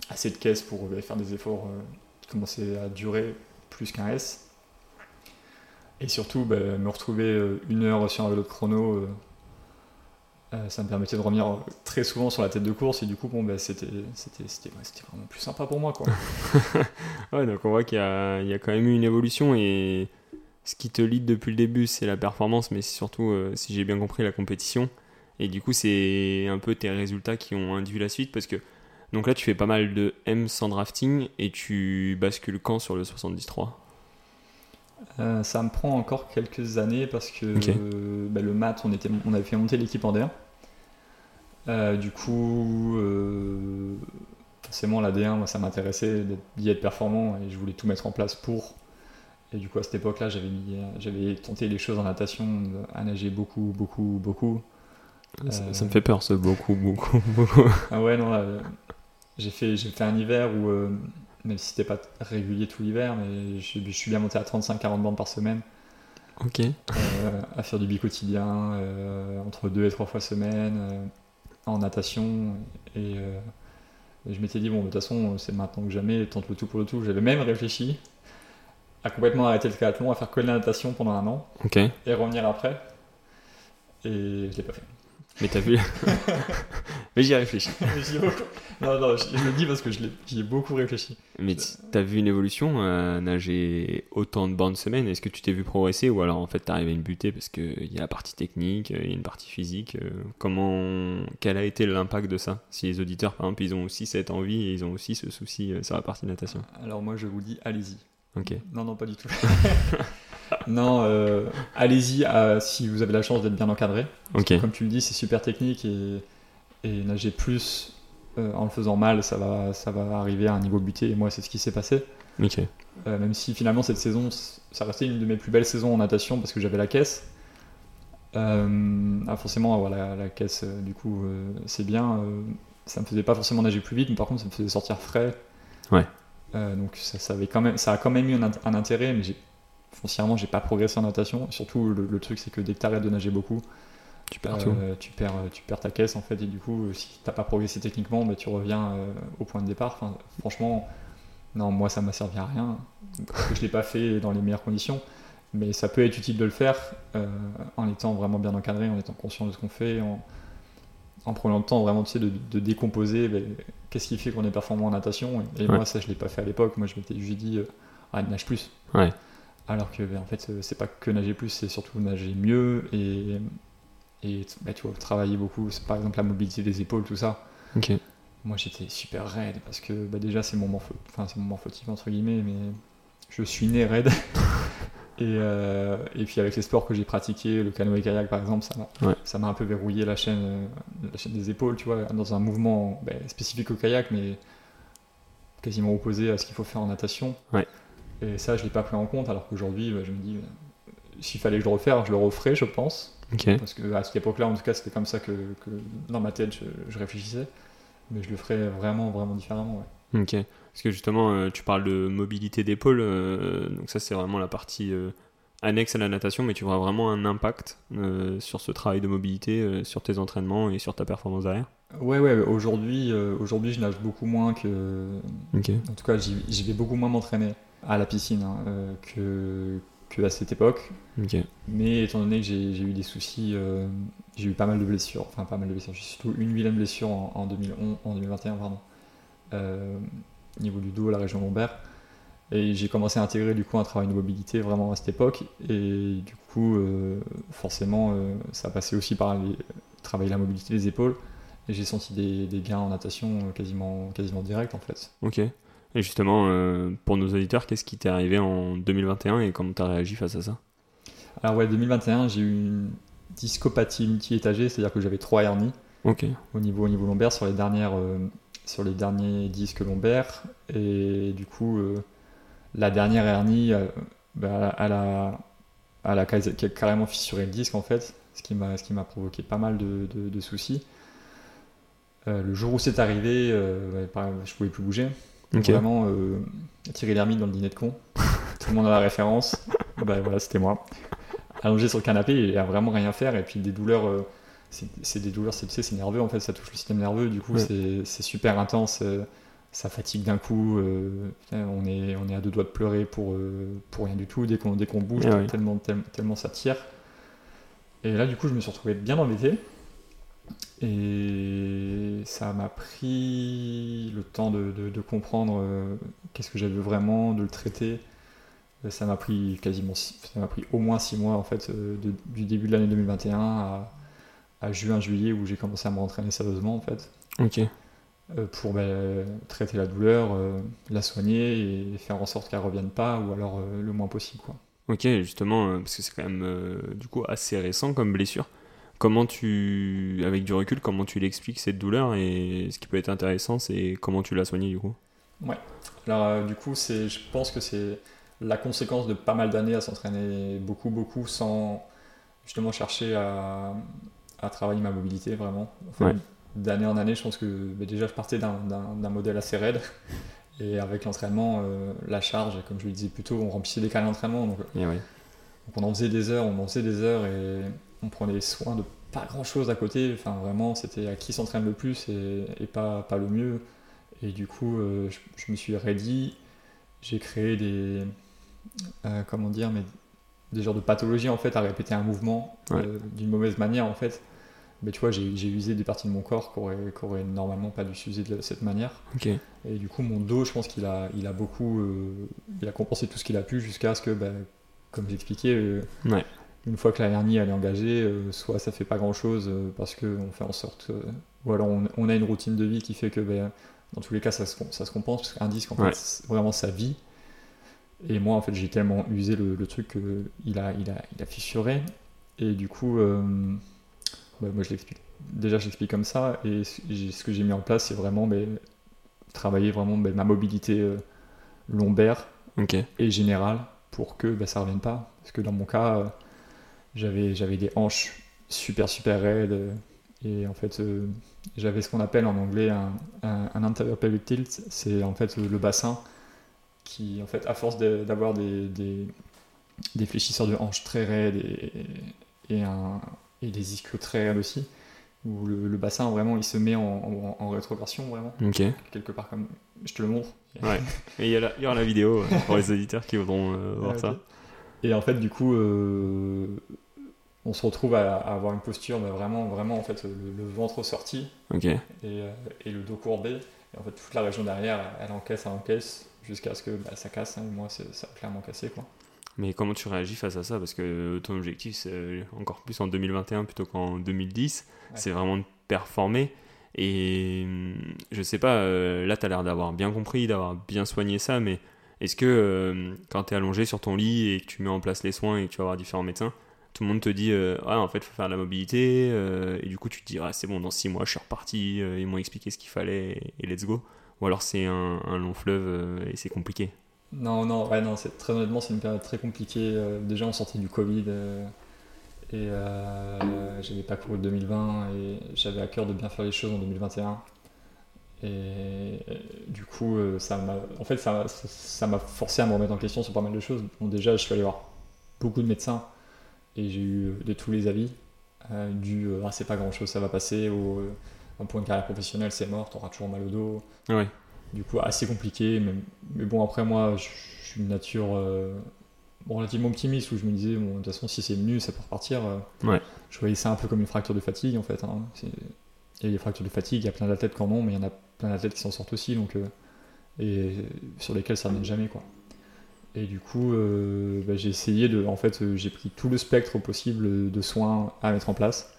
assez de caisses pour euh, faire des efforts qui commençaient à durer plus qu'un S. Et surtout, ben, me retrouver euh, une heure sur un vélo de chrono, euh, euh, ça me permettait de revenir très souvent sur la tête de course et du coup, bon, ben, c'était, vraiment plus sympa pour moi. Quoi. Ouais, donc on voit qu'il y a, quand même eu une évolution et ce qui te lead depuis le début, c'est la performance, mais surtout, si j'ai bien compris, la compétition. Et du coup, c'est un peu tes résultats qui ont induit la suite parce que donc là, tu fais pas mal de M sans drafting et tu bascules quand sur le 73 Euh, ça me prend encore quelques années parce que euh, bah, le mat, on, était, on avait fait monter l'équipe en D1. Euh, du coup, euh, forcément, la D1, moi, ça m'intéressait d'être- d'y être performant et je voulais tout mettre en place pour. Et du coup, à cette époque-là, j'avais, mis- j'avais tenté les choses en natation, à nager beaucoup, beaucoup, beaucoup. ça, Euh, ça me fait peur, ce beaucoup, beaucoup, beaucoup. Ah ouais, non, j'ai fait, j'ai fait un hiver où, euh, même si c'était pas régulier tout l'hiver, mais je, je suis bien monté à 35-40 bandes par semaine. Ok. euh, à faire du bi-quotidien, euh, entre deux et trois fois semaine, euh, en natation. Et, et je m'étais dit, bon, de toute façon, c'est maintenant que jamais, tente le tout pour le tout. J'avais même réfléchi à complètement arrêter le triathlon, à faire que de la natation pendant un an, Ok. et revenir après. Et je l'ai pas fait. Mais t'as vu Mais j'y ai réfléchi. Beaucoup- Non, non, je, le dis parce que j'y ai beaucoup réfléchi. Mais t'as vu une évolution à nager autant de bandes semaine Est-ce que tu t'es vu progresser ou alors en fait t'es arrivé à une butée parce qu'il y a la partie technique, il y a une partie physique euh, Comment, quel a été l'impact de ça? Si les auditeurs par exemple ils ont aussi cette envie et ils ont aussi ce souci euh, sur la partie natation. Alors moi, je vous dis, allez-y. Ok. Non, non, pas du tout. non, euh, allez-y à- si vous avez la chance d'être bien encadré. Comme tu le dis, c'est super technique et, et nager plus euh, en le faisant mal, ça va, ça va arriver à un niveau buté. Et moi, c'est ce qui s'est passé. Euh, même si finalement cette saison, ça restait une de mes plus belles saisons en natation parce que j'avais la caisse. Euh, ah, forcément, avoir la, la caisse, euh, du coup, euh, c'est bien. euh, ça me faisait pas forcément nager plus vite, mais par contre, ça me faisait sortir frais. Ouais. Euh, donc ça, ça avait quand même, ça a quand même eu un, int- un intérêt, mais j'ai, foncièrement, j'ai pas progressé en natation. Et surtout, le, le truc, c'est que dès que tu arrêtes de nager beaucoup, Tu perds euh, tu, perds, tu perds ta caisse en fait, et du coup, euh, si t'as pas progressé techniquement, bah, tu reviens euh, au point de départ. Enfin, franchement, non, moi ça m'a servi à rien, parce que je l'ai pas fait dans les meilleures conditions, mais ça peut être utile de le faire euh, en étant vraiment bien encadré, en étant conscient de ce qu'on fait, en, en prenant le temps vraiment tu sais, de, de décomposer ben, qu'est-ce qui fait qu'on est performant en natation. Et, et Ouais. moi, ça je l'ai pas fait à l'époque, moi je m'étais juste dit, euh, ah, nage plus. Ouais. Alors que ben, en fait, euh, c'est pas que nager plus, c'est surtout nager mieux et, et bah, tu vois, travailler beaucoup, par exemple la mobilité des épaules, tout ça. Ok. Moi j'étais super raide parce que bah, déjà c'est mon, morpho... enfin, c'est mon morphotype entre guillemets, mais je suis né raide. et, euh, et puis avec les sports que j'ai pratiqués, le canoë kayak par exemple, ça m'a Ouais. ça m'a un peu verrouillé la chaîne, euh, la chaîne des épaules, tu vois, dans un mouvement bah, spécifique au kayak, mais quasiment opposé à ce qu'il faut faire en natation. Ouais. Et ça je l'ai pas pris en compte alors qu'aujourd'hui bah, je me dis, euh, s'il fallait que je le refaire, je le referais je pense. Parce que à cette époque-là, en tout cas, c'était comme ça que, que dans ma tête, je, je réfléchissais. Mais je le ferais vraiment, vraiment différemment. Ouais. Ok. Parce que justement, euh, tu parles de mobilité d'épaule, euh, donc ça c'est vraiment la partie euh, annexe à la natation, mais tu vois vraiment un impact sur ce travail de mobilité, sur tes entraînements et sur ta performance derrière? Ouais, ouais, aujourd'hui, aujourd'hui, je nage beaucoup moins que. En tout cas, j'y vais beaucoup moins m'entraîner à la piscine hein, euh, que, que à cette époque. Mais étant donné que j'ai eu des soucis, euh, j'ai eu pas mal de blessures, enfin pas mal de blessures, j'ai surtout une vilaine blessure en, en 2011, en 2021, pardon, euh, au niveau du dos, la région lombaire. Et j'ai commencé à intégrer du coup un travail de mobilité vraiment à cette époque. Et du coup, euh, forcément, euh, ça passait aussi par les- travailler la mobilité des épaules. Et j'ai senti des, des gains en natation quasiment, quasiment direct en fait. Ok. Et justement, euh, pour nos auditeurs, qu'est-ce qui t'est arrivé en 2021 et comment t'as réagi face à ça? Alors ouais, 2021, j'ai eu une discopathie multi-étagée, c'est-à-dire que j'avais trois hernies. Au niveau, au niveau lombaire sur les, dernières, euh, sur les derniers disques lombaires. Et du coup, euh, la dernière hernie, bah, elle, a, elle carrément fissuré le disque en fait, ce qui m'a ce qui m'a provoqué pas mal de, de- de soucis. Euh, le jour où c'est arrivé, euh, pareil, je pouvais plus bouger. Ok. Vraiment, euh, tirer l'hermite dans le dîner de con. Tout le monde a la référence. bah voilà, c'était moi. Allongé sur le canapé et à vraiment rien faire. Et puis des douleurs, euh, c'est des douleurs, c'est tu sais, c'est nerveux en fait, ça touche le système nerveux. Du coup, Ouais. c'est- super intense. euh, ça fatigue d'un coup. euh, on, est, on est à deux doigts de pleurer pour, pour rien du tout. Dès qu'on bouge, Ah tellement, tellement, tellement ça tire. Et là, du coup, je me suis retrouvé bien embêté. Et ça m'a pris le temps de, de- de comprendre euh, qu'est-ce que j'avais vraiment, de le traiter. Euh, Ça m'a pris quasiment, ça m'a pris au moins six mois en fait, euh, de- du début de l'année 2021 à, à juin, juillet où j'ai commencé à me rentraîner sérieusement en fait, Ok. euh, pour ben, traiter la douleur, la soigner et faire en sorte qu'elle revienne pas ou alors le moins possible quoi. Ok, justement, parce que c'est quand même du coup assez récent comme blessure. Comment tu, avec du recul, comment tu l'expliques cette douleur et ce qui peut être intéressant, c'est comment tu l'as soignée du coup. Alors euh, du coup, c'est, je pense que c'est la conséquence de pas mal d'années à s'entraîner beaucoup, beaucoup sans justement chercher à, à travailler ma mobilité vraiment. Enfin, Ouais. D'année en année, je pense que bah, déjà je partais d'un, modèle assez raide et avec l'entraînement, euh, la charge, comme je le disais plus tôt, on remplissait des carnets d'entraînement, donc, Et ouais. donc on en faisait des heures, on en faisait des heures et on prenait soin de pas grand chose à côté. Enfin, vraiment, c'était à qui s'entraîne le plus et, et pas, pas le mieux. Et du coup, euh, je, je me suis ready. J'ai créé des. euh, comment dire mais Des genres de pathologies en fait à répéter un mouvement Ouais. euh, d'une mauvaise manière en fait. Mais tu vois, j'ai usé des parties de mon corps qui auraient, qui auraient normalement pas dû s'user de cette manière. Et du coup, mon dos, je pense qu'il a, il a beaucoup. il a compensé tout ce qu'il a pu jusqu'à ce que, bah, comme j'expliquais, Ouais. Une fois que la hernie elle est engagée, euh, soit ça fait pas grand chose parce qu'on fait en sorte. euh, ou alors on, on a une routine de vie qui fait que, bah, dans tous les cas, ça se, ça se compense parce qu'un disque, en Ouais. fait, vraiment sa vie. Et moi, en fait, j'ai tellement usé le, le truc qu'il a, il a, il a fissuré. Et du coup, euh, bah, moi, je l'explique. Déjà, je l'explique comme ça. Et ce que j'ai mis en place, c'est vraiment mais, travailler vraiment mais, ma mobilité euh, lombaire et générale pour que bah, ça revienne pas. Parce que dans mon cas, euh, j'avais, j'avais des hanches super super raides et en fait euh, j'avais ce qu'on appelle en anglais un, un, un anterior pelvic tilt, c'est en fait le bassin qui en fait à force d'avoir des, des, des fléchisseurs de hanches très raides et, et, un, et des ischios très raides aussi, où le, le bassin vraiment il se met en, en, en rétroversion vraiment, Ok. quelque part comme je te le montre. Ouais. Et il y, y aura la vidéo euh, pour les auditeurs qui voudront euh, voir ça. Et en fait, du coup, euh, on se retrouve à, à avoir une posture mais vraiment, vraiment, en fait, le, le ventre sorti et, euh, et le dos courbé. Et en fait, toute la région derrière, elle encaisse, elle encaisse, jusqu'à ce que bah, ça casse. hein. Moi, ça a clairement cassé, quoi. Mais comment tu réagis face à ça? Parce que ton objectif, c'est encore plus en 2021 plutôt qu'en 2010. Ouais. C'est vraiment de performer. Et hum, je sais pas, euh, là, tu as l'air d'avoir bien compris, d'avoir bien soigné ça, mais est-ce que euh, quand tu es allongé sur ton lit et que tu mets en place les soins et que tu vas voir différents médecins, tout le monde te dit euh, Ah, en fait, faut faire de la mobilité, euh, et du coup, tu te dis Ah, c'est bon, dans 6 mois, je suis reparti, euh, ils m'ont expliqué ce qu'il fallait, et, et let's go. Ou alors c'est un, long fleuve et c'est compliqué. Non, non, ouais, non, c'est très honnêtement, c'est une période très compliquée. Déjà, on sortait du Covid et j'avais pas couru de 2020 et j'avais à cœur de bien faire les choses en 2021. Et euh, du coup, euh, ça m'a, en fait, ça m'a- ça m'a forcé à me remettre en question sur pas mal de choses. Bon, déjà, je suis allé voir beaucoup de médecins et j'ai eu de tous les avis. Euh, du euh, ah, c'est pas grand chose, ça va passer, ou euh, pour une carrière professionnelle, c'est mort, t'auras toujours mal au dos Ouais. du coup assez compliqué mais, mais bon après moi je, suis une nature euh, relativement optimiste où je me disais bon de toute façon si c'est venu ça peut repartir euh. Ouais. je voyais ça un peu comme une fracture de fatigue en fait hein. C'est- il y a des fractures de fatigue il y a plein d'athlètes qui en ont mais il y en a plein d'athlètes qui s'en sortent aussi donc euh, et sur lesquels ça ne revient jamais quoi et du coup euh, bah, j'ai essayé de en fait euh, j'ai pris tout le spectre possible de soins à mettre en place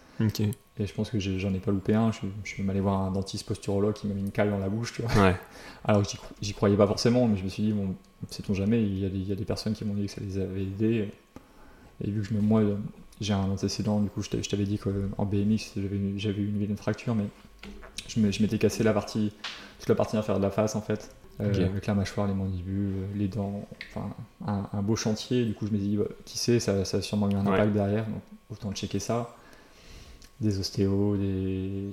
et je pense que j'en ai pas loupé un je, je suis même allé voir un dentiste posturologue qui m'a mis une cale dans la bouche tu vois Ouais. alors j'y cro- j'y croyais pas forcément, mais je me suis dit, bon, sait-on jamais, il y, a des, il y a des personnes qui m'ont dit que ça les avait aidés. Et vu que je me- moi, j'ai un antécédent, du coup, je t'avais dit qu'en BMX, j'avais eu- une vilaine fracture, mais je m'étais cassé la partie, toute la partie inférieure de la face, en fait, euh, avec la mâchoire, les mandibules, les dents, enfin, un, un beau chantier. Du coup, je me dis, bah, qui sait, ça, ça a sûrement eu un Ouais. impact derrière, donc autant checker ça. Des ostéos, des.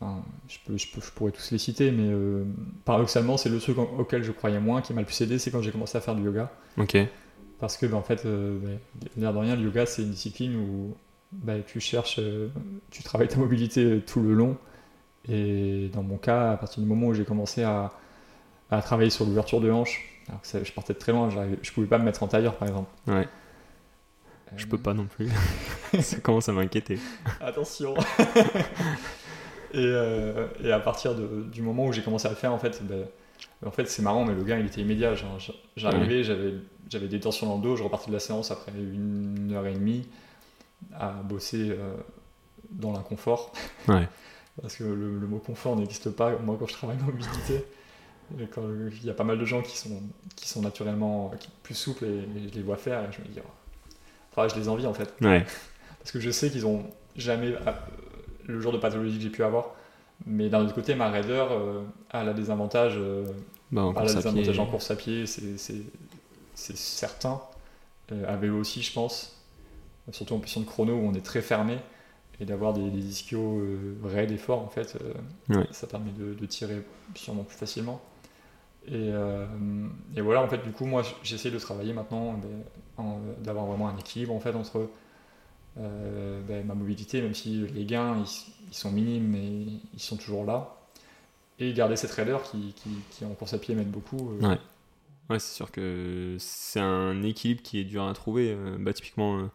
Enfin, je, peux, je, peux- je pourrais tous les citer, mais euh, paradoxalement, c'est le truc auquel je croyais moins, qui m'a le plus aidé, c'est quand j'ai commencé à faire du yoga. Ok. Parce que, bah, en fait, euh, bah, l'air de rien, le yoga, c'est une discipline où bah, tu cherches, euh, tu travailles ta mobilité euh, tout le long. Et dans mon cas, à partir du moment où j'ai commencé à, à travailler sur l'ouverture de hanche, alors que ça- je partais de très loin, je pouvais pas me mettre en tailleur, par exemple. Ouais. Je peux pas non plus. ça commence à m'inquiéter. Attention et, euh, et à partir de- du moment où j'ai commencé à le faire, en fait, en fait c'est marrant, mais le gain il était immédiat. J'arrivais, j'avais, j'avais des tensions dans le dos, je repartais de la séance après une heure et demie à bosser euh, dans l'inconfort. Ouais. Parce que le, le mot confort n'existe pas, moi quand je travaille en mobilité. quand il y a pas mal de gens qui sont, qui sont naturellement qui- plus souples et, et je les vois faire et je me dis, oh, enfin, je les envie en fait. Ouais. Parce que je sais qu'ils ont jamais euh, le genre de pathologie que j'ai pu avoir. Mais d'un autre côté, ma raideur, euh, a des avantages, euh, Bah, en a course pied. avantages en course à pied, c'est- certain. Euh, à vélo aussi, je pense. Surtout en position de chrono où on est très fermé. Et d'avoir des, des ischios euh, raides et forts, en fait, euh, Ouais. ça permet de, de tirer sûrement plus facilement. Et, euh, et voilà, en fait, du coup, moi, j'essaie de travailler maintenant, en- d'avoir vraiment un équilibre, en fait, entre euh, ben, ma mobilité, même si les gains, ils, sont minimes, mais ils sont toujours là. Et garder cette raideur qui, qui, qui en course à pied m'aide beaucoup. euh, Ouais. Ouais, c'est sûr que c'est un équilibre qui est dur à trouver. Euh, Bah, typiquement,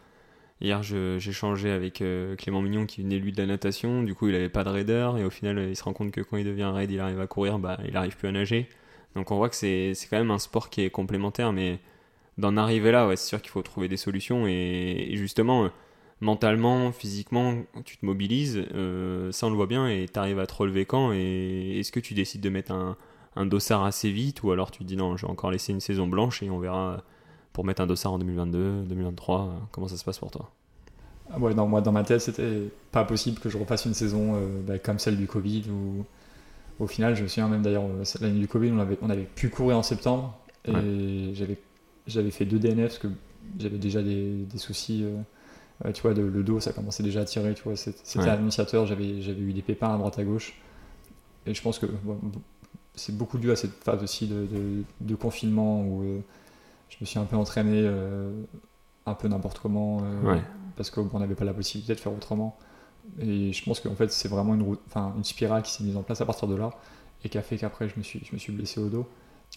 hier, j'ai changé avec Clément Mignon qui venait lui de la natation. Du coup, il avait pas de raideur et au final, il se rend compte que quand il devient raid, il arrive à courir, bah, il arrive plus à nager. Donc, on voit que c'est quand même un sport qui est complémentaire, mais d'en arriver là, ouais, c'est sûr qu'il faut trouver des solutions et justement. Mentalement, physiquement, tu te mobilises, euh, ça on le voit bien, et tu arrives à te relever quand Et est-ce que tu décides de mettre un, un dossard assez vite ou alors tu te dis non, je vais encore laisser une saison blanche et on verra pour mettre un dossard en 2022, 2023 Comment ça se passe pour toi? Ah ouais, non, moi, dans ma tête, c'était pas possible que je refasse une saison euh, bah, comme celle du Covid. Où, au final, je me souviens même d'ailleurs, euh, l'année du Covid, on avait, on avait pu courir en septembre. Et j'avais, j'avais fait deux DNF parce que j'avais déjà des, des soucis. euh, euh, tu vois, de- le dos, ça commençait déjà à tirer. Tu vois, c'était Ouais. annonciateur. J'avais, j'avais eu des pépins à droite à gauche. Et je pense que bon, c'est beaucoup dû à cette phase aussi de, de- de confinement où euh, je me suis un peu entraîné euh, un peu n'importe comment. Ouais. parce qu'on n'avait pas la possibilité de faire autrement. Et je pense qu'en fait, c'est vraiment une, route- enfin, une spirale qui s'est mise en place à partir de là et qui a fait qu'après, je me, suis, je me suis blessé au dos.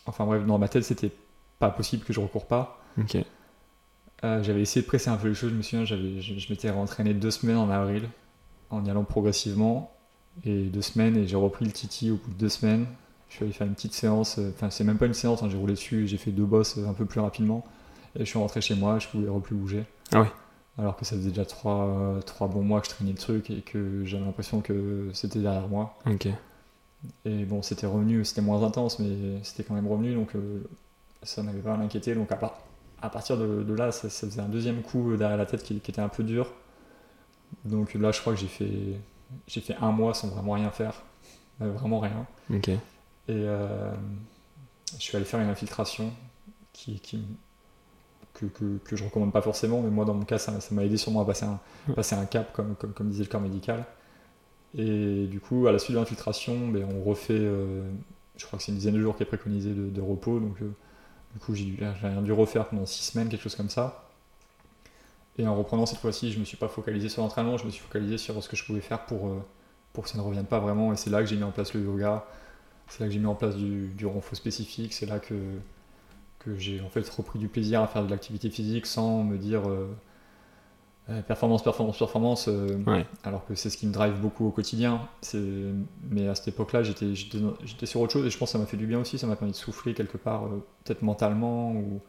Enfin bref, dans ma tête, c'était pas possible que je recours pas. Euh, j'avais essayé de presser un peu les choses, je me souviens, j'avais, je, je m'étais entraîné deux semaines en avril en y allant progressivement. Et deux semaines, et j'ai repris le Titi au bout de deux semaines. Je suis allé faire une petite séance, euh, enfin, c'est même pas une séance, hein, j'ai roulé dessus, j'ai fait deux bosses euh, un peu plus rapidement. Et je suis rentré chez moi, je pouvais plus bouger. Ah ouais. Alors que ça faisait déjà trois, euh, trois bons mois que je traînais le truc et que j'avais l'impression que c'était derrière moi. Ok. Et bon, c'était revenu, c'était moins intense, mais c'était quand même revenu, donc ça n'avait pas à m'inquiéter. Donc à, part- à partir de, de là, ça, ça faisait un deuxième coup derrière la tête qui, qui était un peu dur. Donc là, je crois que j'ai fait, j'ai fait un mois sans vraiment rien faire, Euh, vraiment rien. Ok. Et euh, je suis allé faire une infiltration qui, qui- que, que, que je recommande pas forcément, mais moi dans mon cas ça ça m'a aidé sûrement à passer un, passer un cap comme, comme, comme disait le corps médical. Et du coup, à la suite de l'infiltration, ben, on refait, euh, je crois que c'est une dizaine de jours qui est préconisé de, de repos, donc euh, du coup j'ai dû- dû refaire pendant six semaines, quelque chose comme ça. Et en reprenant cette fois-ci, je me suis pas focalisé sur l'entraînement, je me suis focalisé sur ce que je pouvais faire pour, euh, pour que ça ne revienne pas vraiment. Et c'est là que j'ai mis en place le yoga, c'est là que j'ai mis en place du, du renfort spécifique, c'est là que, que j'ai en fait repris du plaisir à faire de l'activité physique sans me dire euh, euh, performance, performance, performance, euh, Ouais. alors que c'est ce qui me drive beaucoup au quotidien. Mais à cette époque-là, j'étais sur autre chose et je pense que ça m'a fait du bien aussi, ça m'a permis de souffler quelque part, euh, peut-être mentalement, ou,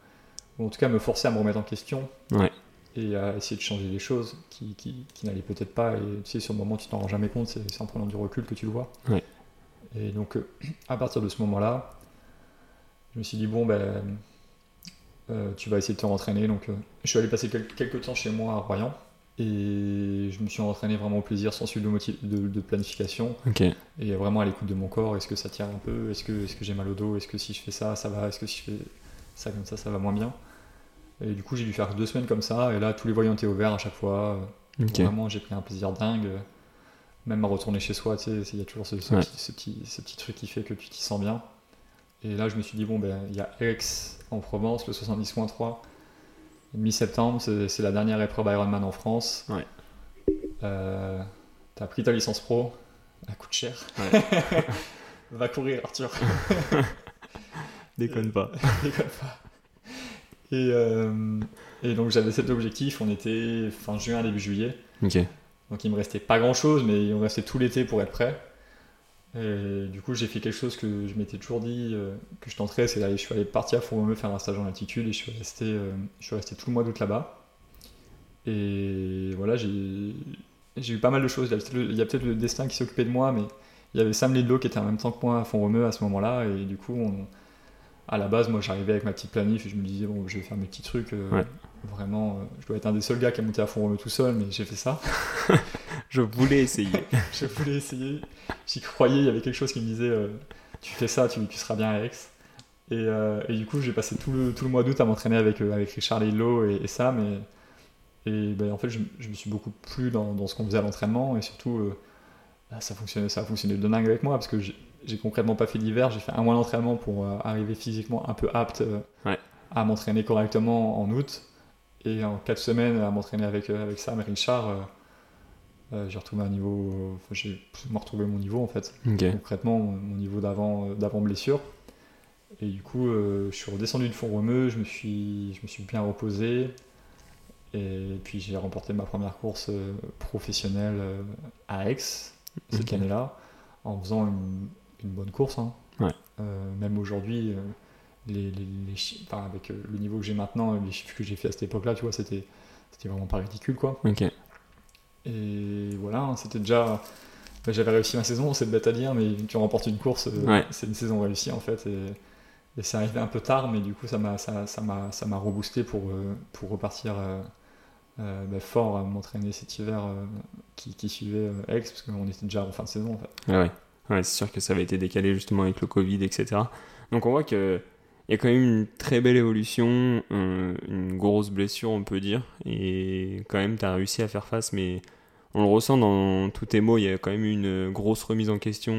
ou en tout cas me forcer à me remettre en question Ouais. et à essayer de changer les choses qui, qui, qui n'allaient peut-être pas. Et tu sais, sur le moment, tu t'en rends jamais compte, c'est en prenant du recul que tu le vois. Ouais. Et donc, à partir de ce moment-là, je me suis dit, bon, ben, euh, tu vas essayer de te rentraîner. Donc, euh, je suis allé passer quel- quelques temps chez moi à Royan. Et je me suis entraîné vraiment au plaisir, sans suite de, de, de planification. Et vraiment à l'écoute de mon corps. Est-ce que ça tire un peu Est-ce que, est que j'ai mal au dos Est-ce que si je fais ça, ça va Est-ce que si je fais ça comme ça, ça va moins bien Et du coup, j'ai dû faire deux semaines comme ça. Et là, tous les voyants étaient ouverts à chaque fois. Vraiment, j'ai pris un plaisir dingue. Même à retourner chez soi, tu sais, il y a toujours ce, ce Ouais. petit, ce, petit, ce petit truc qui fait que tu t'y sens bien. Et là, je me suis dit, bon, ben, il y a Aix en Provence, le 70.3. Mi-septembre, c'est la dernière épreuve Ironman en France. Ouais. Euh, T'as pris ta licence pro, elle coûte cher. Ouais. Va courir, Arthur. Déconne pas. Déconne pas. Et, euh, et donc j'avais cet objectif, on était fin juin, début juillet. Donc il me restait pas grand chose, mais il me restait tout l'été pour être prêt. Et du coup, j'ai fait quelque chose que je m'étais toujours dit euh, que je tenterais, c'est d'aller. Je suis allé partir à Fourmeux faire un stage en altitude et je suis resté, euh, je suis resté tout le mois d'août là-bas. Et voilà, j'ai j'ai eu pas mal de choses. Il y a peut-être le, destin qui occupé de moi, mais il y avait Sam Lidlo qui était en même temps que moi à Font-Romeu à ce moment-là. Et du coup, on- à la base, moi j'arrivais avec ma petite planif et je me disais, bon, je vais faire mes petits trucs. euh, Ouais. Vraiment, euh, je dois être un des seuls gars qui a monté à Font-Romeu tout seul, mais j'ai fait ça. Je voulais essayer. je voulais essayer. J'y croyais, il y avait quelque chose qui me disait euh, tu fais ça, tu, tu seras bien à Aix. Et, euh, et du coup, j'ai passé tout le, tout le mois d'août à m'entraîner avec, euh, avec Richard Lillo et, et Sam. Et, et ben, en fait, je, je me suis beaucoup plu dans, dans ce qu'on faisait à l'entraînement. Et surtout, bah, ça, fonctionnait, ça a fonctionné de dingue avec moi parce que j'ai concrètement pas fait d'hiver. J'ai fait un mois d'entraînement pour arriver physiquement un peu apte Ouais. à m'entraîner correctement en août. Et en quatre semaines, à m'entraîner avec, avec Sam et Richard. Euh, j'ai retrouvé un niveau, j'ai retrouvé mon niveau en fait, concrètement mon niveau d'avant, euh, d'avant blessure. Et du coup, euh, je suis redescendu de Font-Romeu, je me suis, je me suis bien reposé. Et puis j'ai remporté ma première course professionnelle à Aix cette année-là, en faisant une, une bonne course. hein. Ouais. Euh, même aujourd'hui, euh, les, les- les chi- enfin, avec euh, le niveau que j'ai maintenant, les chiffres que j'ai fait à cette époque-là, tu vois, c'était, c'était vraiment pas ridicule quoi. Et voilà, hein, c'était déjà, bah, j'avais réussi ma saison, c'est bête à dire, mais tu remportes une course, euh, Ouais. c'est une saison réussie en fait. Et, et c'est arrivé un peu tard, mais du coup, ça m'a ça, ça reboosté pour, euh, pour repartir euh, bah, fort à m'entraîner cet hiver qui, qui suivait Aix, parce qu'on était déjà en fin de saison en fait. Ouais, ouais. C'est sûr que ça avait été décalé justement avec le Covid, etc. Donc on voit que il y a quand même une très belle évolution, un- une grosse blessure, on peut dire, et quand même tu as réussi à faire face, mais on le ressent dans tous tes mots, il y a quand même une grosse remise en question,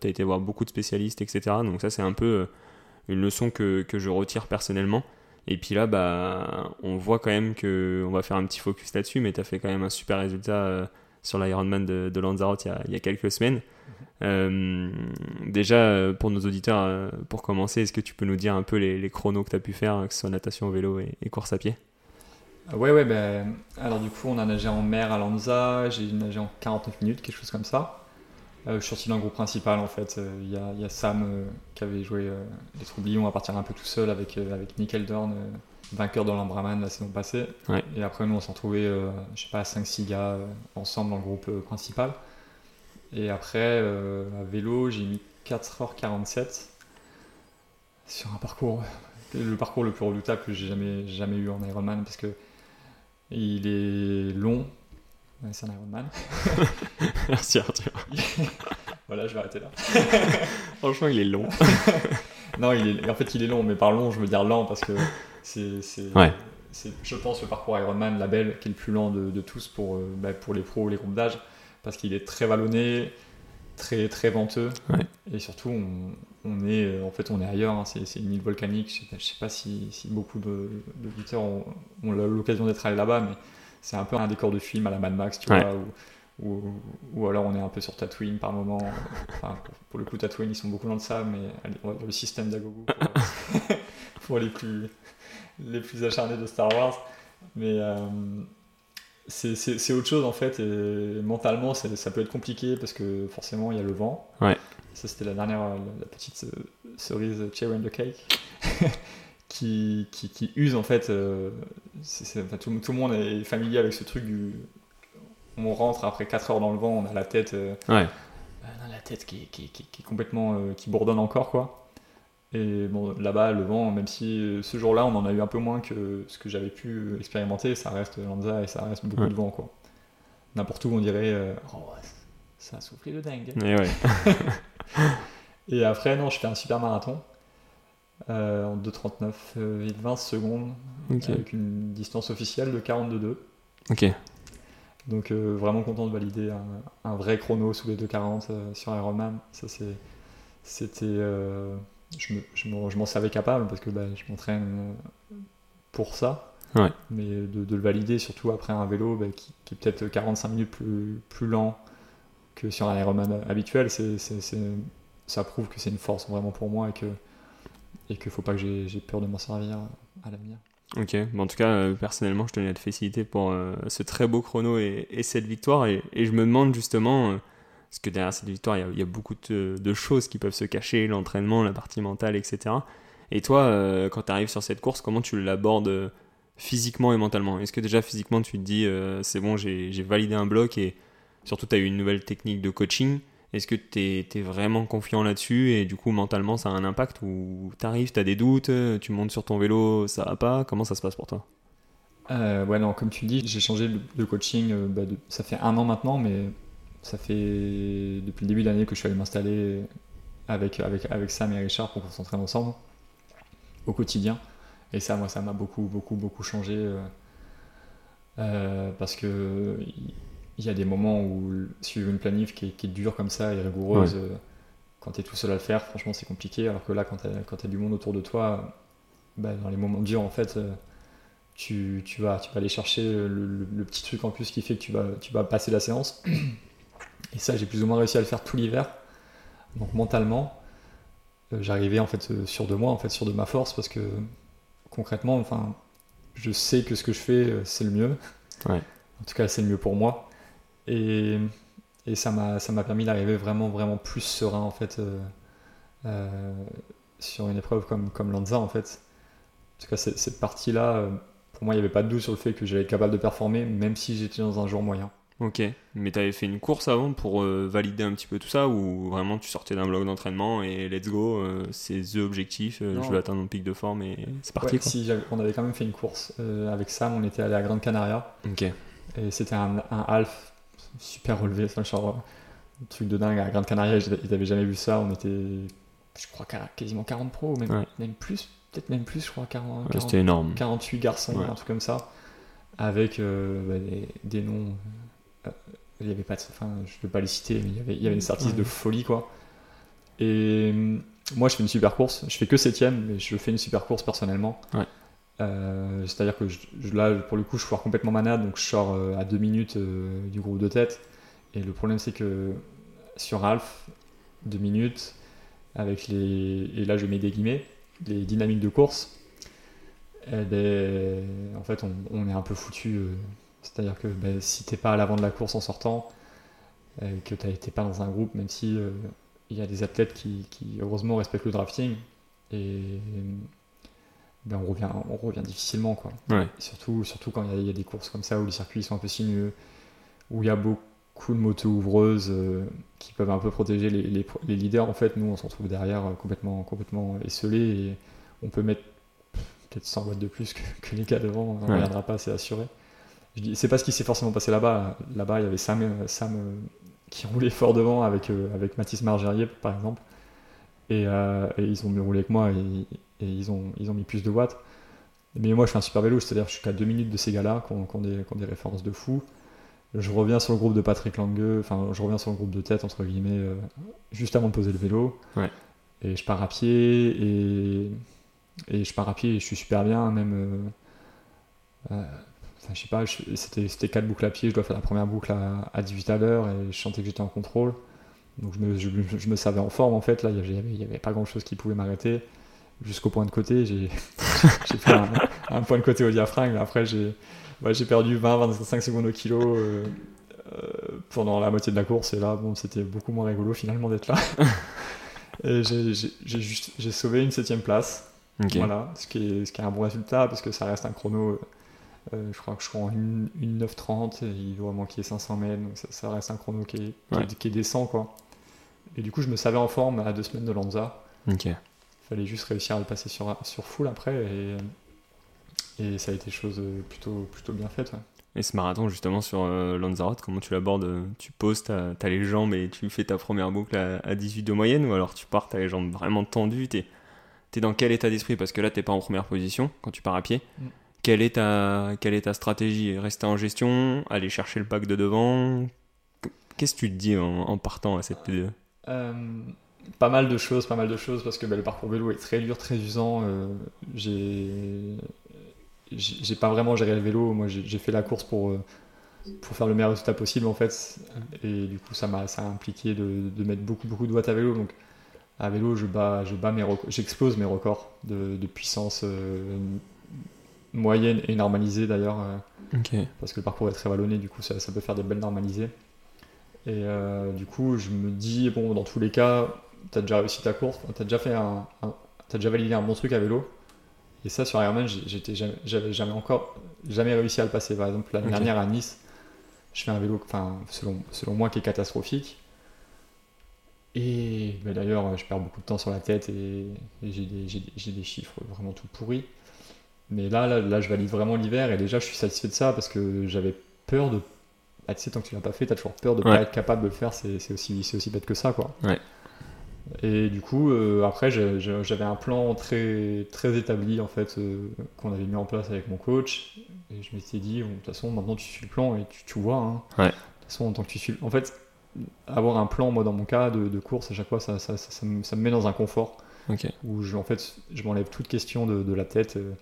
tu as été voir beaucoup de spécialistes, etc. Donc ça c'est un peu euh, une leçon que, que je retire personnellement. Et puis là, bah, on voit quand même que on va faire un petit focus là-dessus, mais tu as fait quand même un super résultat euh, sur l'Ironman de, de Lanzarote il y a, il y a quelques semaines. Euh, déjà, euh, pour nos auditeurs, euh, pour commencer, est-ce que tu peux nous dire un peu les, les chronos que tu as pu faire, que ce soit natation, vélo et, et course à pied? Ouais, ouais, ben, alors du coup, on a nagé en mer à Lanza, j'ai nagé en 49 minutes, quelque chose comme ça. Euh, je suis sorti dans le groupe principal en fait. Euh, Il y, y a Sam euh, qui avait joué les Troublions à partir un peu tout seul avec, avec Nick Eldorn, euh, vainqueur de l'Ambraman la saison passée. Ouais. Et après, nous, on s'est retrouvés, je sais pas, 5-6 gars ensemble dans le groupe principal. Et après, à vélo, j'ai mis 4h47 sur un parcours, le parcours le plus redoutable que j'ai jamais, jamais eu en Ironman parce que il est long. C'est un Ironman. Merci Arthur. Voilà, je vais arrêter là. Franchement, il est long. Non, il est, en fait, il est long, mais par long, je veux dire lent parce que c'est, Ouais. je pense, le parcours Ironman label qui est le plus lent de, de tous pour, euh, bah, pour les pros ou les groupes d'âge parce qu'il est très vallonné, très, très venteux Ouais. et surtout, on, on est, euh, en fait, on est ailleurs. hein. c'est, une île volcanique. Je sais pas, je sais pas si, si beaucoup de, d'auditeurs ont, ont l'occasion d'être allés là-bas, mais c'est un peu un décor de film à la Mad Max, tu Ouais. vois, ou, ou, alors on est un peu sur Tatooine par moment. Enfin, pour, pour le coup, Tatooine, ils sont beaucoup dans le sable, mais allez, on va dire le système d'Agogo pour, pour les, plus, les plus acharnés de Star Wars. Mais euh, c'est autre chose en fait, et mentalement, ça peut être compliqué parce que forcément, il y a le vent. Ouais. Ça, c'était la dernière, la, la petite euh, cerise cherry on the cake. Qui, qui, qui use en fait, euh, enfin, tout, tout le monde est familier avec ce truc du, on rentre après 4 heures dans le vent, on a la tête, euh, Ouais. la tête qui, qui, qui, qui est complètement, euh, qui bourdonne encore quoi. Et bon, là-bas, le vent, même si euh, ce jour-là, on en a eu un peu moins que ce que j'avais pu euh, expérimenter, ça reste Lanza et ça reste beaucoup Ouais. de vent quoi. N'importe où, on dirait, euh, oh, ça a soufflé de dingue. Et ouais. Et après, non, je fais un super marathon euh, en 2,39 euh, et 20 secondes avec une distance officielle de 42,2. Ok. Donc euh, vraiment content de valider un, un vrai chrono sous les 2,40 euh, sur Ironman. Ça c'est, c'était, euh, je, me- je m'en- je m'en savais capable parce que bah, je m'entraîne pour ça. Ouais. Mais de, de le valider surtout après un vélo bah, qui, qui est peut-être 45 minutes plus, plus lent que sur un Ironman habituel, ça prouve que c'est une force vraiment pour moi et que et qu'il faut pas que j'ai, peur de m'en servir à l'avenir. Ok, bon, en tout cas, euh, personnellement, je tenais à te féliciter pour euh, ce très beau chrono et, et cette victoire. Et, je me demande justement, euh, parce que derrière cette victoire, il y a, beaucoup de, choses qui peuvent se cacher, l'entraînement, la partie mentale, etc. Et toi, euh, quand tu arrives sur cette course, comment tu l'abordes physiquement et mentalement? Est-ce que déjà physiquement, tu te dis, c'est bon, j'ai validé un bloc et surtout, tu as eu une nouvelle technique de coaching est-ce que tu es, vraiment confiant là-dessus et du coup mentalement ça a un impact ou t'arrives, t'as des doutes, tu montes sur ton vélo, ça va pas? Comment ça se passe pour toi? Euh, ouais, non, comme tu dis, j'ai changé de, coaching. euh, bah, ça fait un an maintenant, mais ça fait depuis le début de l'année que je suis allé m'installer avec, avec, avec Sam et Richard pour qu'on s'entraîne ensemble au quotidien. Et ça, moi, ça m'a beaucoup, beaucoup, beaucoup changé euh, parce que il y a des moments où suivre une planif qui est, qui est dure comme ça et rigoureuse, euh, quand tu es tout seul à le faire, franchement, c'est compliqué. Alors que là, quand tu as, du monde autour de toi, bah, dans les moments durs, en fait. euh, tu, tu, vas, tu vas aller chercher le, le- le petit truc en plus qui fait que tu vas, tu vas passer la séance. Et ça, j'ai plus ou moins réussi à le faire tout l'hiver. Donc mentalement, euh, j'arrivais en fait sûr de moi, en fait sûr de ma force, parce que concrètement, enfin, je sais que ce que je fais, c'est le mieux. Ouais. En tout cas, c'est le mieux pour moi. Et, et ça m'a ça m'a permis d'arriver vraiment, vraiment plus serein en fait euh, euh, sur une épreuve comme, comme Lanza en fait. En tout cas, cette, cette partie-là, euh, pour moi, il n'y avait pas de doute sur le fait que j'allais être capable de performer, même si j'étais dans un jour moyen. Ok, mais t'avais fait une course avant pour euh, valider un petit peu tout ça ou vraiment tu sortais d'un bloc d'entraînement et let's go, euh, c'est the objectif, euh, je veux atteindre mon pic de forme et c'est parti Ouais, quoi. si, j'avais- on avait quand même fait une course avec Sam, on était allé à Grande Canaria Ok, et c'était un, un half super relevé, enfin, genre un truc de dingue. À Grande Canaria, ils ils avaient jamais vu ça. On était, je crois, qu'a- quasiment 40 pros, même, Ouais. même plus, peut-être même plus, je crois, 40, Ouais, 40 c'était énorme. 48 garçons, Ouais. un truc comme ça, avec euh, bah, des, des noms. euh, il y avait pas de, enfin, je ne vais pas les citer, mais il y avait, il y avait une artiste de folie, quoi. Et hum, moi, je fais une super course. Je fais que septième, mais je fais une super course personnellement. Euh, C'est-à-dire que là, pour le coup, je sors complètement manade, donc je sors euh, à deux minutes euh, du groupe de tête. Et le problème, c'est que sur Alf, deux minutes, avec les. Et là, je mets des guillemets, les dynamiques de course, eh ben, en fait, on, est un peu foutu. C'est-à-dire que ben, si t'es pas à l'avant de la course en sortant, euh, que t'as été pas dans un groupe, même si il y a des athlètes qui, qui, heureusement respectent le drafting, et ben, on, revient, on revient difficilement. Quoi. Ouais. Surtout, surtout quand il y, a- il y a des courses comme ça où les circuits sont un peu sinueux, où il y a beaucoup de motos ouvreuses euh, qui peuvent un peu protéger les, les- les leaders. En fait, nous, on se retrouve derrière euh, complètement, complètement esselés et on peut mettre peut-être 100 watts de plus que, que les gars devant. On ne Ouais. reviendra pas, c'est assuré. Je dis, c'est pas ce qui s'est forcément passé là-bas. Là-bas, il y avait Sam, euh, Sam euh, qui roulait fort devant avec, avec Mathis Margerier, par exemple. Et, euh, et ils ont mieux roulé que moi et, et ils, ont, ils ont mis plus de watts. Mais moi, je fais un super vélo, c'est-à-dire que je suis qu'à 2 minutes de ces gars-là qui ont, qui ont des, qui ont des références de fou. Je reviens sur le groupe de Patrick Lange, enfin, je reviens sur le groupe de tête, entre guillemets, euh, juste avant de poser le vélo. Ouais. Et je pars à pied, et, et je pars à pied et je suis super bien, même. euh, Enfin, je sais pas, c'était 4 boucles à pied, je dois faire la première boucle à, à 18 à l'heure et je sentais que j'étais en contrôle. Donc je me, je, je me savais en forme en fait, là il n'y avait, pas grand chose qui pouvait m'arrêter. Jusqu'au point de côté, j'ai fait un, un point de côté au diaphragme, après j'ai ouais, perdu 20-25 secondes au kilo euh, euh, pendant la moitié de la course et là bon, c'était beaucoup moins rigolo finalement d'être là. et j'ai- sauvé une septième place. Voilà, ce qui, est, ce qui est un bon résultat parce que ça reste un chrono. euh, je crois que je crois en 1,930 et il doit manquer 500 mètres, donc ça, ça reste un chrono qui est, qui, est- qui est décent quoi. Et du coup, je me savais en forme à deux semaines de Lanza. Ok. Il fallait juste réussir à le passer sur, sur full après et, et ça a été chose plutôt, plutôt bien faite. ouais. Et ce marathon justement sur euh, Lanzarote, comment tu l'abordes? Tu poses, t'as as les jambes et tu fais ta première boucle à, à 18 de moyenne ou alors tu pars, t'as les jambes vraiment tendues, t'es es dans quel état d'esprit? Parce que là t'es pas en première position quand tu pars à pied. Mm. Quelle, est ta, quelle est ta stratégie? Rester en gestion? Aller chercher le pack de devant? Qu'est-ce que tu te dis en, en partant à cette P2 Euh, pas mal de choses, pas mal de choses parce que bah, le parcours vélo est très dur, très usant. euh, j'ai pas vraiment géré le vélo. Moi, j'ai fait la course pour euh, pour faire le meilleur résultat possible en fait. Et du coup, ça m'a impliqué de, de mettre beaucoup beaucoup de watts à vélo. Donc à vélo, je bats je bats mes j'explose mes records de, de puissance euh, moyenne et normalisée d'ailleurs. euh, parce que le parcours est très vallonné, du coup ça, ça peut faire des belles normalisées. Et euh, du coup, je me dis, bon, dans tous les cas, t'as déjà réussi ta course, t'as déjà fait un, un- t'as déjà validé un bon truc à vélo. Et ça, sur Ironman, j'étais jamais, j'avais jamais encore, jamais réussi à le passer. Par exemple, l'année dernière à Nice, je fais un vélo, enfin, selon, selon moi, qui est catastrophique. Et ben, d'ailleurs, je perds beaucoup de temps sur la tête et, et j'ai des, j'ai des- j'ai des chiffres vraiment tout pourris. Mais là, là, là, je valide vraiment l'hiver et déjà, je suis satisfait de ça parce que j'avais peur de. Ah, tu sais, tant que tu l'as pas fait, tu as toujours peur de Ouais. pas être capable de le faire. C'est aussi, aussi bête que ça, quoi. Ouais. Et du coup, euh, après, j'avais un plan très, très établi en fait euh, qu'on avait mis en place avec mon coach. Et je m'étais dit, bon, de toute façon, maintenant tu suis le plan et tu, tu vois. hein. Ouais. De toute façon, en tant que tu suis. En fait, avoir un plan, moi, dans mon cas, de, de course, à chaque fois, ça, ça, ça, ça me, ça me met dans un confort où je, en fait, je m'enlève toute question de, de la tête. euh,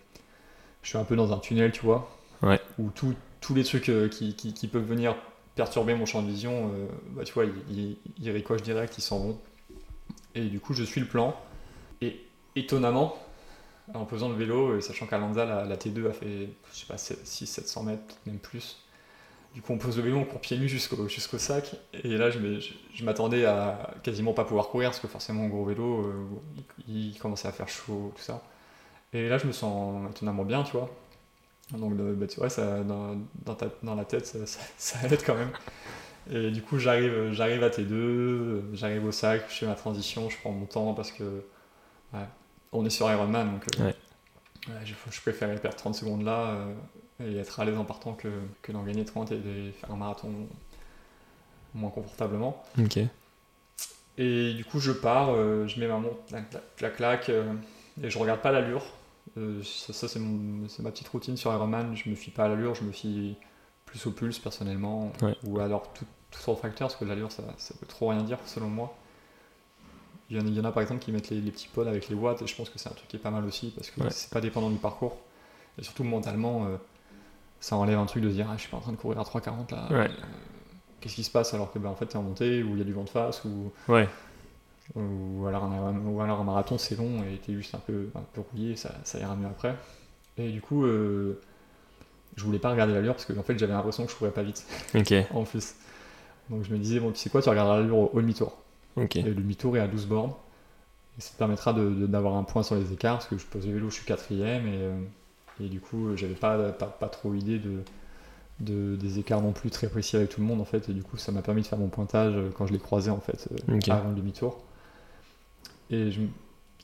Je suis un peu dans un tunnel, tu vois, Ouais. où tout- tous les trucs euh, qui, qui- peuvent venir perturber mon champ de vision, euh, bah, tu vois, ils, ils, ricochent direct, ils s'en vont. Et du coup, je suis le plan. Et étonnamment, en posant le vélo, et sachant qu'à Lanza, la, la T2 a fait, je sais pas, 600-700 mètres, même plus. Du coup, on pose le vélo, on court pieds nus jusqu'au sac. Et là, je m'attendais à quasiment pas pouvoir courir, parce que forcément, au gros vélo, euh, il, il commençait à faire chaud, tout ça. Et là, je me sens étonnamment bien, tu vois. Donc, bah, tu vois, ça, dans, dans, ta- dans la tête, ça, ça, ça aide quand même. Et du coup, j'arrive, j'arrive à T2, euh, j'arrive au sac, je fais ma transition, je prends mon temps parce que ouais, on est sur Ironman, donc euh, Ouais. ouais, je, je préférais perdre 30 secondes là euh, et être à l'aise en partant que, que d'en gagner 30 et de faire un marathon moins confortablement. Ok. Et du coup, je pars, euh, je mets ma montre, clac, clac, clac, clac, euh, et je regarde pas l'allure. Euh, ça, ça, c'est, ma petite routine sur Ironman. Je me fie pas à l'allure, je me fie plus au pulse personnellement, Ouais. ou alors tout, tout autre facteur, parce que l'allure, ça, ça peut trop rien dire selon moi. Il y en a, il y en a, par exemple qui mettent les, les petits pods avec les watts, et je pense que c'est un truc qui est pas mal aussi, parce que Ouais. c'est pas dépendant du parcours. Et surtout mentalement, euh, ça enlève un truc de se dire ah, je suis pas en train de courir à 3,40 là. Ouais. euh, qu'est-ce qui se passe alors que ben, en fait t'es en montée, ou il y a du vent de face, ou Ouais. Ou alors un, ou alors un marathon c'est long et t'es juste un peu, un peu rouillé, ça, ça ira mieux après. Et du coup, euh, je voulais pas regarder l'allure parce que en fait j'avais l'impression que je courais pas vite Ok. en plus. Donc je me disais, bon, tu sais quoi, tu regarderas l'allure au, au demi-tour. Ok. Et le demi-tour est à 12 bornes. Et ça te permettra d'avoir un point sur les écarts parce que je pose le vélo, je suis quatrième et, euh, et du coup, j'avais pas, pas, pas trop idée de, de- des écarts non plus très précis avec tout le monde en fait. Et du coup, ça m'a permis de faire mon pointage quand je les croisais en fait euh, avant le demi-tour. Et, je,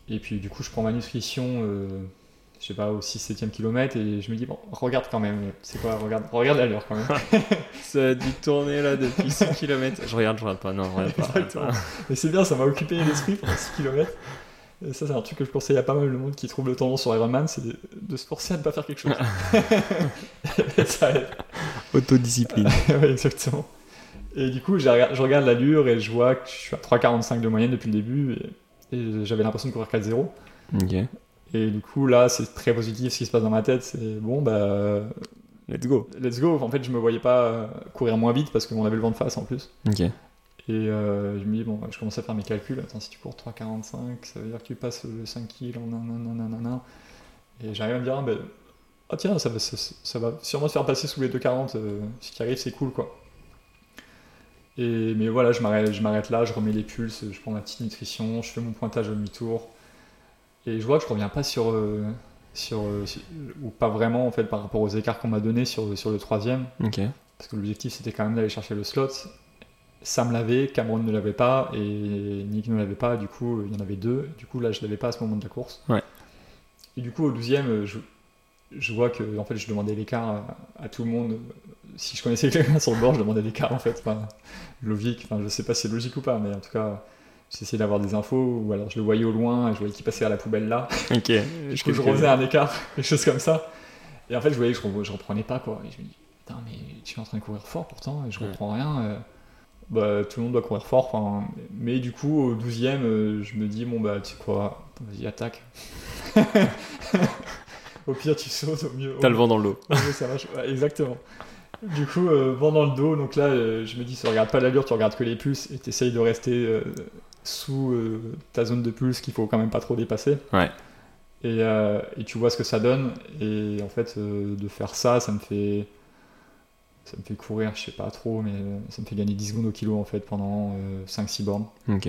et puis du coup, je prends ma nutrition, euh, je sais pas, au 6-7ème kilomètre et je me dis, bon, regarde quand même, c'est quoi, regarde, regarde l'allure quand même. Ça a dû tourner là depuis 6 km. Je regarde, je regarde pas. Non, je regarde pas. regarde. Mais c'est bien, ça m'a occupé l'esprit pendant 6 km. Et ça, c'est un truc que je conseille à pas mal de monde qui trouve le tendance sur Ironman, c'est de, de se forcer à ne pas faire quelque chose. Et ça aide. Autodiscipline. Ouais, exactement. Et du coup, je regarde l'allure et je vois que je suis à 3,45 de moyenne depuis le début et, et j'avais l'impression de courir 4-0. Ok. Et du coup, là, c'est très positif ce qui se passe dans ma tête. C'est bon, bah, Let's go. let's go. En fait, je me voyais pas euh, courir moins vite parce qu'on avait le vent de face en plus. Et euh, je me dis, bon, je commence à faire mes calculs. Attends, si tu cours 3,45, ça veut dire que tu passes le 5 kg en. Et j'arrive à me dire, ah, ben, ah tiens, ça va, ça, ça va sûrement te faire passer sous les 2,40. euh, ce qui arrive, c'est cool, quoi. Et, mais voilà, je m'arrête, là, je remets les pulses, je prends ma petite nutrition, je fais mon pointage au demi-tour. Et je vois que je reviens pas sur, euh, sur, euh, sur- ou pas vraiment en fait par rapport aux écarts qu'on m'a donné sur, sur le troisième parce que l'objectif c'était quand même d'aller chercher le slot. Sam l'avait, Cameron ne l'avait pas et Nick ne l'avait pas, du coup il y en avait deux. Du coup là je l'avais pas à ce moment de la course. Ouais. Et du coup au 12ème, je, je vois que en fait je demandais l'écart à, à tout le monde. Si je connaissais quelqu'un sur le bord, je demandais l'écart en fait. Enfin, logique, enfin, je sais pas si c'est logique ou pas, mais en tout cas j'essayais d'avoir des infos ou alors je le voyais au loin et je voyais qu'il passait à la poubelle là. Ok. Coup, je refaisais un écart, des choses comme ça. Et en fait, je voyais que je, je reprenais pas, quoi. Et je me dis, putain, mais tu es en train de courir fort pourtant, et je Ouais. reprends rien. euh. Bah, tout le monde doit courir fort, enfin. Mais du coup, au 12ème, euh, je me dis, bon, bah, tu sais quoi, vas-y, attaque. au pire, tu sautes, au mieux. T'as le vent dans le dos. au mieux, ça marche. Ouais, exactement. Du coup, euh, vent dans le dos, donc là, euh, je me dis, tu regardes pas l'allure, tu regardes que les pulses, et tu essayes de rester euh, sous ta zone de pulse qu'il faut quand même pas trop dépasser. Ouais. Et, et tu vois ce que ça donne. Et en fait, de faire ça, ça me fait. Ça me fait courir, je sais pas trop, mais ça me fait gagner 10 secondes au kilo en fait pendant 5-6 bornes. Ok.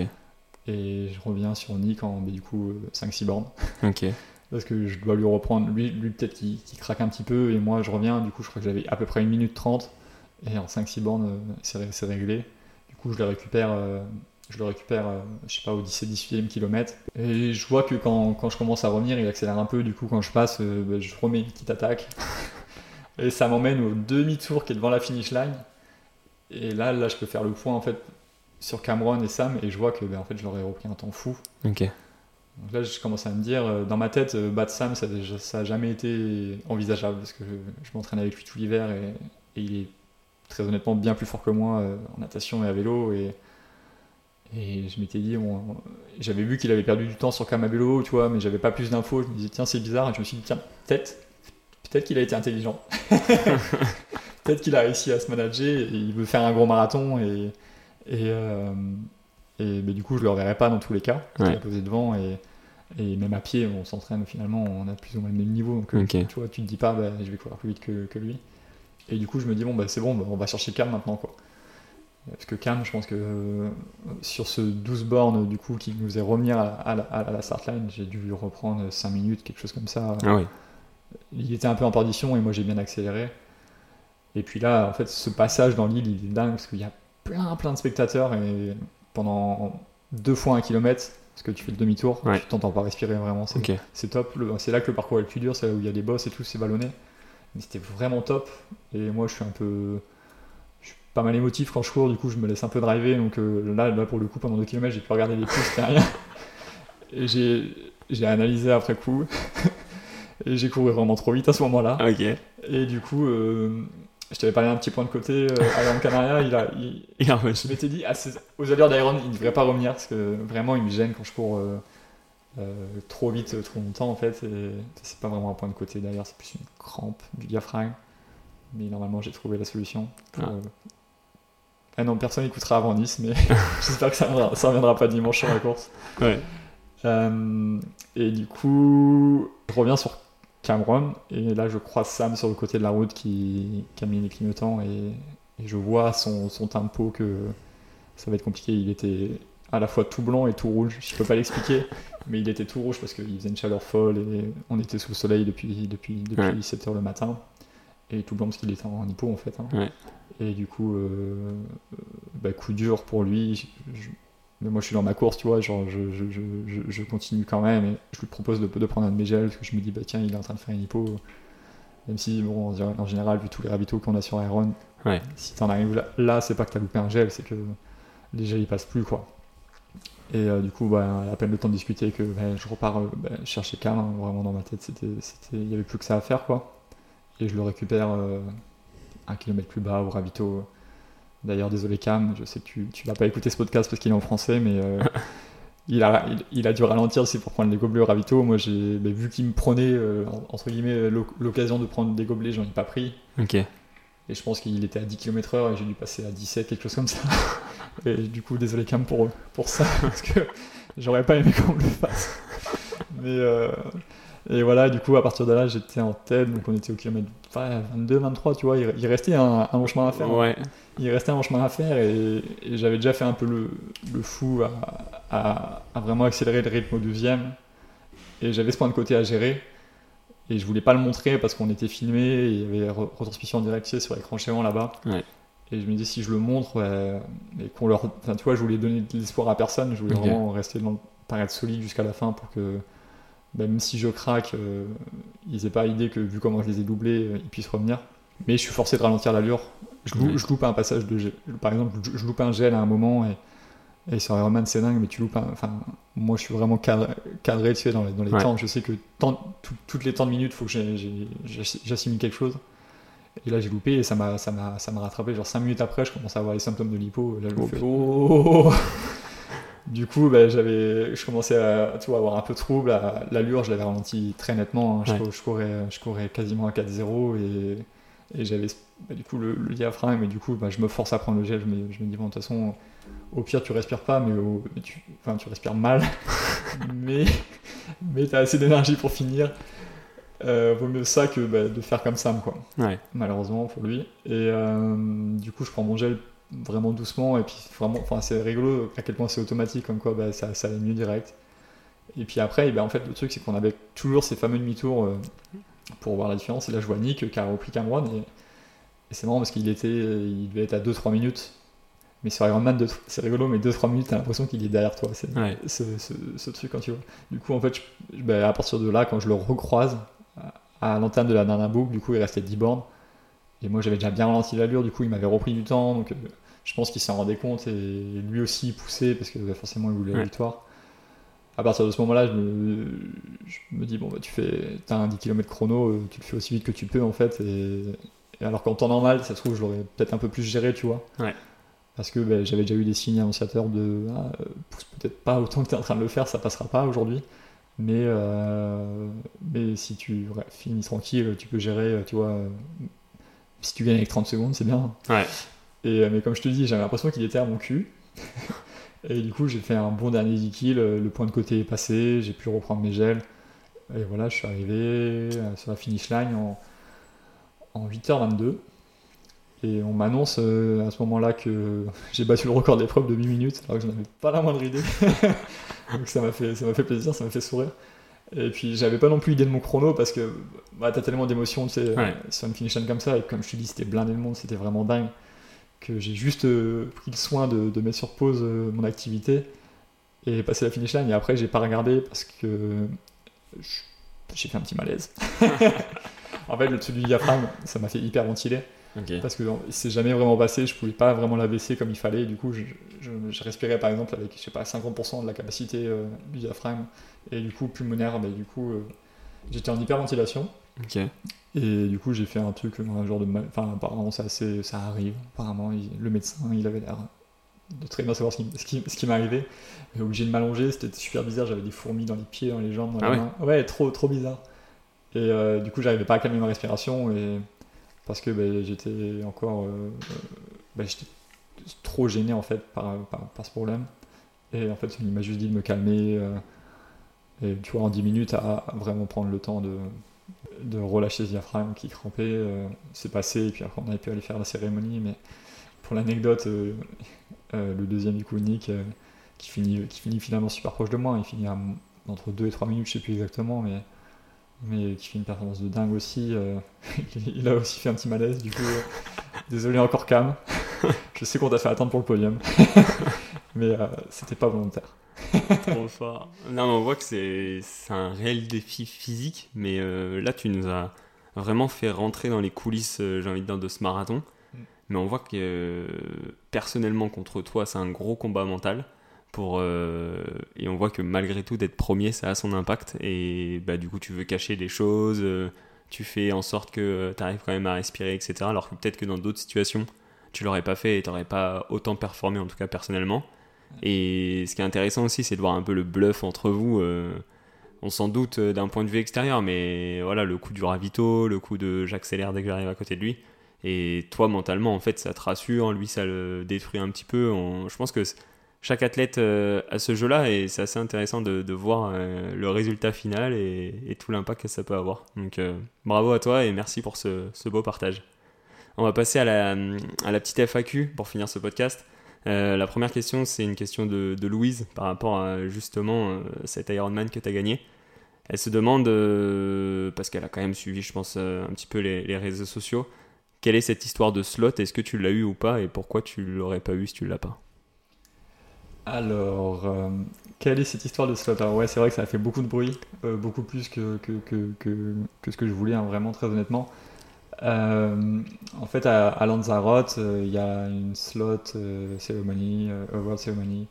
Et je reviens sur Nick en mais du coup 5-6 bornes. Ok. Parce que je dois lui reprendre. Lui, lui peut-être qu'il qu'il craque un petit peu et moi je reviens. Du coup, je crois que j'avais à peu près 1 minute 30. Et en 5-6 bornes, euh, c'est ré- c'est réglé. Du coup, je le récupère. euh, je le récupère, euh, je sais pas, au 17-18e kilomètre. Et je vois que quand, quand je commence à revenir, il accélère un peu. Du coup, quand je passe, euh, bah, je remets une petite attaque. et ça m'emmène au demi-tour qui est devant la finish line. Et là, là, je peux faire le point en fait sur Cameron et Sam. Et je vois que bah, en fait, je leur ai repris un temps fou. Ok. Donc là, je commence à me dire, euh, dans ma tête, euh, battre Sam, ça n'a jamais été envisageable parce que je, je m'entraîne avec lui tout l'hiver et, et il est très honnêtement bien plus fort que moi euh, en natation et à vélo. Et, et je m'étais dit, bon, j'avais vu qu'il avait perdu du temps sur Cam à vélo, tu vois, mais j'avais pas plus d'infos. Je me disais, tiens, c'est bizarre. Et je me suis dit, tiens, peut-être, peut-être qu'il a été intelligent. peut-être qu'il a réussi à se manager et il veut faire un gros marathon et. et euh, et mais du coup, je le reverrai pas dans tous les cas. Ouais. a posé devant et, et même à pied, on s'entraîne finalement, on a plus ou moins le même niveau. Donc, euh, Ok. tu vois, tu te dis pas, bah, je vais courir plus vite que, que lui. Et du coup, je me dis, bon, bah, c'est bon, bah, on va chercher Cam maintenant, quoi. Parce que Cam, je pense que euh, sur ce 12 bornes, du coup, qui nous est remis à, à la- à la start line, j'ai dû lui reprendre 5 minutes, quelque chose comme ça. Ah oui. il était un peu en perdition et moi j'ai bien accéléré. Et puis là, en fait, ce passage dans l'île, il est dingue parce qu'il y a plein, plein de spectateurs et pendant deux fois un kilomètre, parce que tu fais le demi-tour, Ouais. tu t'entends pas respirer vraiment. C'est top. C'est là que le parcours est le plus dur, c'est là où il y a les bosses et tout, c'est ballonné. Mais c'était vraiment top. Et moi, je suis un peu. Je suis pas mal émotif quand je cours, du coup, je me laisse un peu driver. Donc euh, là, là, pour le coup, pendant 2 km, j'ai pu regarder les pouces, c'était rien. Et j'ai j'ai analysé après coup. et j'ai couru vraiment trop vite à ce moment-là. Et du coup, euh, je t'avais parlé d'un petit point de côté. Euh, à Gran Canaria, il a, il- fait, je m'étais dit, à aux allures d'Iron, il ne devrait pas revenir parce que vraiment, il me gêne quand je cours euh, euh, trop vite, euh, trop longtemps en fait. Et c'est pas vraiment un point de côté d'ailleurs, c'est plus une crampe du diaphragme. Mais normalement, j'ai trouvé la solution. pour, Ah. euh, Ah non, personne n'écoutera avant Nice, mais j'espère que ça ça reviendra pas dimanche sur la course. Ouais. Euh, et du coup, je reviens sur Cameron, et là je croise Sam sur le côté de la route qui, qui a mis les clignotants, et, et je vois son, son tempo que ça va être compliqué. Il était à la fois tout blanc et tout rouge, je peux pas l'expliquer, mais il était tout rouge parce qu'il faisait une chaleur folle, et on était sous le soleil depuis, depuis, depuis Ouais. 7h le matin, et tout blanc parce qu'il était en hypo en fait. hein. Ouais. Et du coup, euh, euh, bah, coup dur pour lui. Je- je- mais moi, je suis dans ma course, tu vois, genre, je, je, je, je- continue quand même. Et je lui propose de, de prendre un de mes gels, parce que je me dis, bah tiens, il est en train de faire une hypo. Même si, bon, en en général, vu tous les ravitaux qu'on a sur Iron, Ouais. si t'en arrives là, là c'est pas que t'as loupé un gel, c'est que les gels ils passent plus, quoi. Et euh, du coup, bah, à peine le temps de discuter que bah, je repars euh, bah, chercher Cam, hein, vraiment dans ma tête, c'était, il y avait plus que ça à faire, quoi. Et je le récupère euh, un kilomètre plus bas au ravito. D'ailleurs, désolé Cam, je sais que tu, tu vas pas écouter ce podcast parce qu'il est en français, mais euh, il, a, il, il a dû ralentir aussi pour prendre les gobelets au ravito. Moi, j'ai bah, vu qu'il me prenait, euh, entre guillemets, l'oc- l'occasion de prendre des gobelets, j'en ai pas pris. Ok. Et je pense qu'il était à 10 km/h et j'ai dû passer à 17, quelque chose comme ça. Et du coup, désolé Cam pour, pour ça, parce que j'aurais pas aimé qu'on me le fasse. Mais euh, et voilà, du coup, à partir de là, j'étais en tête, donc on était au kilomètre ouais, 22, 23, tu vois. Il, il restait un, un long chemin à faire. Ouais. Il restait un long chemin à faire et, et j'avais déjà fait un peu le, le fou à, à- à vraiment accélérer le rythme au deuxième. Et j'avais ce point de côté à gérer. Et je voulais pas le montrer parce qu'on était filmé, et il y avait re- retransmission en direct sur l'écran géant là-bas. Ouais. Et je me dis si je le montre, ouais, et qu'on leur. Enfin, tu vois, je voulais donner de l'espoir à personne, je voulais vraiment rester dans, paraître solide jusqu'à la fin pour que, même si je craque, euh, ils aient pas idée que vu comment je les ai doublés, euh, ils puissent revenir. Mais je suis forcé de ralentir l'allure. Je, lou- Ouais. je loupe un passage de gel. Par exemple, je, je loupe un gel à un moment et, et sur Ironman c'est dingue, mais tu loupes un. Enfin, moi je suis vraiment cadré, cadré tu sais, dans les, dans les Ouais. temps. Je sais que tant- tout- toutes les temps de minutes, il faut que j'assimile quelque chose. Et là j'ai loupé et ça m'a rattrapé. Genre 5 minutes après, je commence à avoir les symptômes de l'hypo. Là je me Oh, fais putain. oh Du coup, bah, j'avais, je commençais à tu vois, avoir un peu de trouble. à- L'allure, je l'avais ralenti très nettement. hein. Je, Ouais. cou- je courais, je courais quasiment à 4-0 et, et j'avais bah, du coup le, le diaphragme. Et du coup, bah, je me force à prendre le gel. Je me, je me dis, bon, de toute façon, au pire, tu respires pas, mais au- mais tu, enfin, tu respires mal. mais mais tu as assez d'énergie pour finir. Euh, vaut mieux ça que bah, de faire comme Sam, quoi Ouais. malheureusement pour lui. Et euh, du coup, je prends mon gel vraiment doucement, et puis vraiment, enfin, c'est rigolo à quel point c'est automatique, comme quoi bah, ça, ça allait mieux direct. Et puis après, bah, en fait, le truc, c'est qu'on avait toujours ces fameux demi-tours euh, pour voir la différence. Et là, je vois Nick qui a repris Cameron, et, et c'est marrant parce qu'il était, il devait être à 2-3 minutes. Mais sur Ironman, c'est rigolo, mais 2-3 minutes, t'as l'impression qu'il est derrière toi. C'est Ouais. ce, ce- ce truc quand tu vois. Du coup, en fait, je- bah, à partir de là, quand je le recroise, à, à l'entame de la dernière boucle, du coup, il restait 10 bornes. Et moi, j'avais déjà bien ralenti l'allure, du coup, il m'avait repris du temps. Donc, euh, je pense qu'il s'en rendait compte et lui aussi, il poussait parce que bah, forcément, il voulait la victoire. À partir de ce moment-là, je me, je me dis, bon, bah, tu fais, as un 10 km chrono, euh, tu le fais aussi vite que tu peux, en fait. Et, et alors qu'en temps normal, ça se trouve, je l'aurais peut-être un peu plus géré, tu vois. Ouais. Parce que bah, j'avais déjà eu des signes annonciateurs de ah, euh, pousse peut-être pas autant que tu es en train de le faire, ça passera pas aujourd'hui. Mais, euh, mais si tu ouais, finis tranquille, tu peux gérer, tu vois. Si tu gagnes avec 30 secondes, c'est bien. Ouais. Et, euh, mais comme je te dis, j'avais l'impression qu'il était à mon cul. et du coup, j'ai fait un bon dernier 10 kills, euh, le point de côté est passé, j'ai pu reprendre mes gels. Et voilà, je suis arrivé euh, sur la finish line en, en 8h22. Et on m'annonce euh, à ce moment-là que j'ai battu le record d'épreuve de 8 minutes, alors que je n'avais pas la moindre idée. Donc ça m'a fait, ça m'a fait plaisir, ça m'a fait sourire. Et puis j'avais pas non plus idée de mon chrono parce que bah, t'as tellement d'émotions tu sais, Ouais. sur une finish line comme ça. Et comme je te dis, c'était blindé de monde, c'était vraiment dingue. Que j'ai juste euh, pris le soin de, de mettre sur pause euh, mon activité et passer la finish line. Et après, j'ai pas regardé parce que j'ai fait un petit malaise. en fait, le truc du diaphragme, ça m'a fait hyper ventiler Parce que s'est jamais vraiment passé, je pouvais pas vraiment la baisser comme il fallait, du coup je, je- je respirais par exemple avec je sais pas 50% de la capacité euh, du diaphragme et du coup pulmonaire, mais du coup euh, j'étais en hyperventilation. Ok. et du coup j'ai fait un truc, un genre de, mal- enfin apparemment ça, ça arrive, apparemment il- le médecin il avait l'air de très bien savoir ce qui, ce qui, ce qui m'arrivait, obligé de m'allonger, c'était super bizarre, j'avais des fourmis dans les pieds, dans les jambes, dans Ah les ouais mains, ouais trop trop bizarre. Et euh, du coup j'arrivais pas à calmer ma respiration et parce que ben, j'étais encore euh, euh, ben, j'étais trop gêné en fait par, par, ce problème. Et en fait il m'a juste dit de me calmer euh, et tu vois en 10 minutes à, vraiment prendre le temps de, de relâcher ce diaphragme qui crampait c'est passé et puis après on avait pu aller faire la cérémonie. Mais pour l'anecdote le deuxième du coup qui, finit, qui finit finalement super proche de moi il finit entre 2 et 3 minutes je sais plus exactement mais mais qui fait une performance de dingue aussi. euh, il a aussi fait un petit malaise, du coup, euh, désolé encore Cam. Je sais qu'on t'a fait attendre pour le podium, mais euh, c'était pas volontaire. Trop fort. Non, mais on voit que c'est un réel défi physique, mais là, tu nous as vraiment fait rentrer dans les coulisses, j'ai envie de dire, de ce marathon. Mm. Mais on voit que personnellement, contre toi, c'est un gros combat mental. Pour, euh, et on voit que malgré tout, d'être premier, ça a son impact. Et bah, du coup, tu veux cacher des choses, euh, tu fais en sorte que tu arrives quand même à respirer, etc. Alors que peut-être que dans d'autres situations, tu l'aurais pas fait et tu n'aurais pas autant performé, en tout cas personnellement. Et ce qui est intéressant aussi, c'est de voir un peu le bluff entre vous. euh, on s'en doute euh, d'un point de vue extérieur, mais voilà, le coup du ravito, le coup de j'accélère dès que j'arrive à côté de lui. Et toi, mentalement, en fait, ça te rassure, lui, ça le détruit un petit peu. On- je pense que chaque athlète euh, a ce jeu-là et c'est assez intéressant de, voir euh, le résultat final et, tout l'impact que ça peut avoir. Donc, euh, bravo à toi et merci pour ce, beau partage. On va passer à la, à petite FAQ pour finir ce podcast. Euh, la première question, c'est une question de, Louise par rapport à justement cet Ironman que tu as gagné. Elle se demande, parce qu'elle a quand même suivi, je pense, un petit peu les, les réseaux sociaux, quelle est cette histoire de slot? Est-ce que tu l'as eu ou pas? Et pourquoi tu l'aurais pas eu si tu l'as pas? Alors, euh, quelle est cette histoire de slot Alors ouais, c'est vrai que ça a fait beaucoup de bruit, euh, beaucoup plus que, que, que, que, ce que je voulais, hein, vraiment, très honnêtement. Euh, en fait, à, Lanzarote, il y a une slot euh, award ceremony,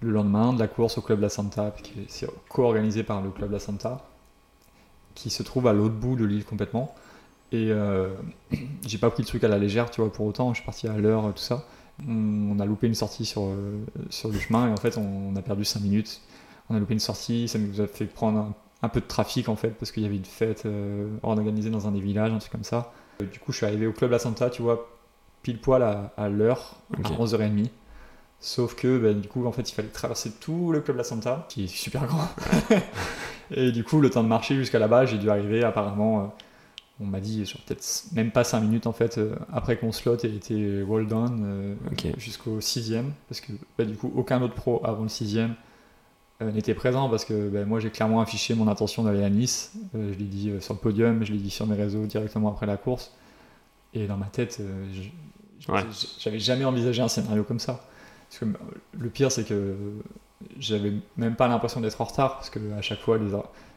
le lendemain de la course au Club La Santa, qui est co-organisé par le Club La Santa, qui se trouve à l'autre bout de l'île complètement. Et j'ai pas pris le truc à la légère, tu vois, pour autant, je suis parti à l'heure, tout ça. On, a loupé une sortie sur, euh, sur le chemin et en fait, on, on a perdu 5 minutes. On a loupé une sortie, ça nous a fait prendre un, un peu de trafic en fait, parce qu'il y avait une fête euh, organisée dans un des villages, un truc comme ça. Euh, Du coup, je suis arrivé au Club La Santa, tu vois, pile poil à, à l'heure, Ok. à 11h30. Sauf que, ben, du coup, en fait, il fallait traverser tout le Club La Santa, qui est super grand. et du coup, le temps de marcher jusqu'à là-bas, j'ai dû arriver apparemment. On m'a dit, peut-être même pas 5 minutes en fait, euh, après que mon slot ait été well done, euh, jusqu'au 6ème. Parce que, bah, du coup, aucun autre pro avant le 6ème euh, n'était présent parce que ben, moi j'ai clairement affiché mon intention d'aller à Nice. Je l'ai dit sur le podium, je l'ai dit sur mes réseaux directement après la course. Et dans ma tête, Ouais. j'avais jamais envisagé un scénario comme ça. Parce que le pire, c'est que j'avais même pas l'impression d'être en retard parce que à chaque fois, les,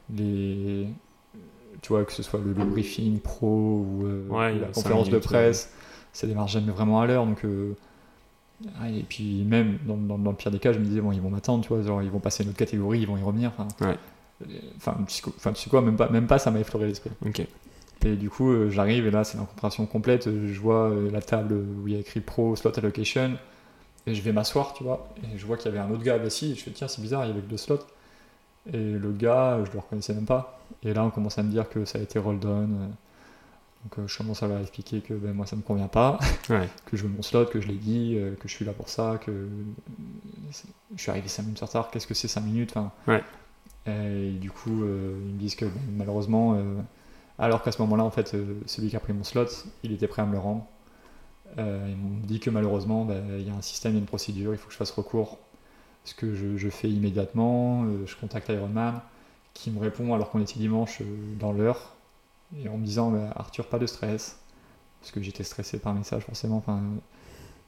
les, tu vois, que ce soit le, le briefing pro ou, euh, Ouais, la conférence de presse, ça démarre jamais vraiment à l'heure. Donc, euh, et puis même dans, dans- dans le pire des cas, je me disais bon, ils vont m'attendre, tu vois, genre, ils vont passer une autre catégorie, ils vont y revenir. Enfin, euh, enfin, tu sais quoi- enfin, tu sais quoi, même pas, même pas, ça m'a effleuré l'esprit. Ok. Et du coup, euh, j'arrive et là, c'est l'incompréhension complète. Je vois la table où il y a écrit Pro Slot Allocation et je vais m'asseoir, tu vois. Et je vois qu'il y avait un autre gars assis. Et je fais tiens, c'est bizarre, il y avait que deux slots. Et le gars, je le reconnaissais même pas. Et là, on commence à me dire que ça a été roll down. euh. Donc, euh, je commence à leur expliquer que ben, moi, ça me convient pas, Ouais. que je veux mon slot, que je l'ai dit, euh, que je suis là pour ça, que je suis arrivé 5 minutes en retard. Qu'est-ce que c'est 5 minutes enfin, Ouais. Et du coup, euh, ils me disent que ben, malheureusement. euh, alors qu'à ce moment-là, en fait, euh, celui qui a pris mon slot, il était prêt à me le rendre. Ils m'ont dit que malheureusement, bah, il y a un système, il y a une procédure, il faut que je fasse recours. Ce que je, je fais immédiatement, je contacte Ironman, qui me répond alors qu'on était dimanche euh, dans l'heure et en me disant bah, Arthur, pas de stress. Parce que j'étais stressé par message, forcément. Enfin,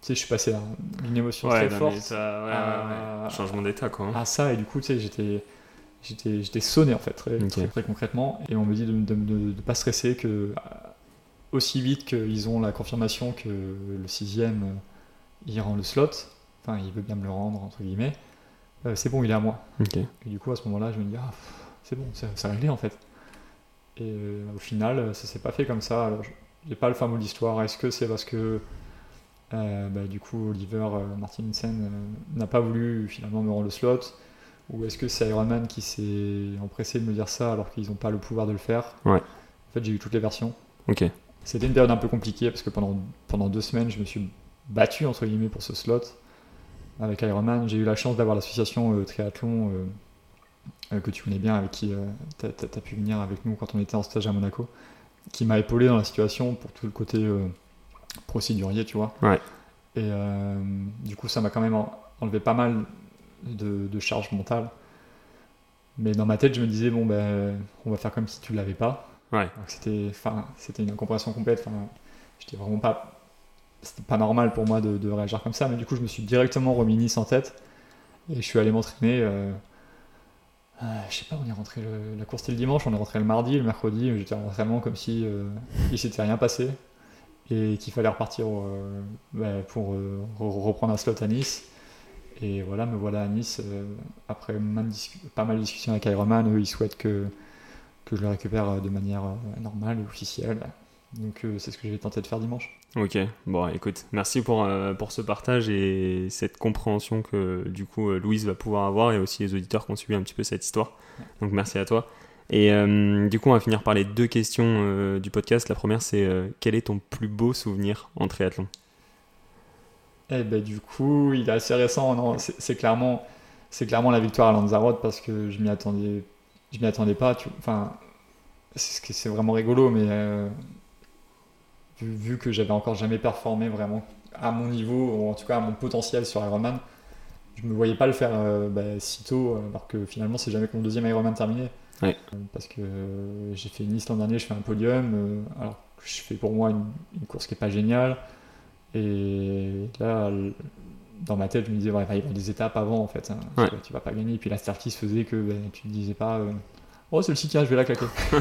tu sais, je suis passé à une émotion très forte ouais, à, Changement d'état, quoi. hein. à ça et du coup tu sais j'étais j'étais j'étais sonné en fait très, Ok. très, très concrètement et on me dit de ne pas stresser que euh, aussi vite qu'ils ont la confirmation que le sixième euh, il rend le slot enfin il veut bien me le rendre entre guillemets euh, c'est bon il est à moi et du coup à ce moment là je me dis ah pff, c'est bon c'est réglé en fait et euh, au final ça s'est pas fait comme ça alors je- j'ai pas le fin mot de l'histoire est-ce que c'est parce que euh, bah, du coup, Oliver euh, Martinsen n'a pas voulu finalement me rendre le slot? Ou est-ce que c'est Iron Man qui s'est empressé de me dire ça alors qu'ils n'ont pas le pouvoir de le faire? Ouais. En fait, j'ai eu toutes les versions. Ok. C'était une période un peu compliquée parce que pendant, pendant deux semaines, je me suis battu entre guillemets pour ce slot avec Iron Man. J'ai eu la chance d'avoir l'association euh, triathlon que tu connais bien, avec qui tu as, pu venir avec nous quand on était en stage à Monaco, qui m'a épaulé dans la situation pour tout le côté euh, procédurier, tu vois. Ouais. Et euh, du coup, ça m'a quand même en- enlevé pas mal de, de charge mentale. Mais dans ma tête, je me disais, bon, ben, on va faire comme si tu l'avais pas. Ouais. C'était, une incompréhension complète. Enfin, j'étais vraiment pas, c'était pas normal pour moi de, de réagir comme ça. Mais du coup, je me suis directement remis Nice en tête et je suis allé m'entraîner. euh, euh, je sais pas, on est rentré la course c'était le dimanche, on est rentré le mardi, le mercredi, j'étais en entraînement comme si euh, il s'était rien passé et qu'il fallait repartir euh, bah, pour euh, re- reprendre un slot à Nice. Et voilà, me voilà à Nice après pas mal de discussions avec Ironman. Eux, ils souhaitent que, que je le récupère de manière normale et officielle. Donc, c'est ce que je vais tenter de faire dimanche. Ok, bon écoute, merci pour, euh, pour ce partage et cette compréhension que du coup euh, Louise va pouvoir avoir et aussi les auditeurs qui ont suivi un petit peu cette histoire. Donc merci à toi. Et euh, du coup on va finir par les deux questions euh, du podcast. La première c'est euh, quel est ton plus beau souvenir en triathlon? Et ben, du coup, il est assez récent. C'est clairement, c'est clairement la victoire à Lanzarote parce que je m'y attendais, je m'y attendais pas. Tu, enfin, c'est vraiment rigolo, mais vu, que j'avais encore jamais performé vraiment à mon niveau, ou en tout cas à mon potentiel sur Ironman, je me voyais pas le faire euh, bah, si tôt, euh, alors que finalement c'est jamais que mon deuxième Ironman terminé. Ouais. Euh, Parce que euh, j'ai fait Nice l'an dernier, je fais un podium, euh, alors que je fais pour moi une, une course qui est pas géniale. Et là, dans ma tête, je me disais, ouais, il va y avoir des étapes avant en fait. hein. Tu, Ouais. vas- tu vas pas gagner. Et puis la startis faisait que ben, tu te disais pas, oh celle-ci, tiens, je vais la claquer.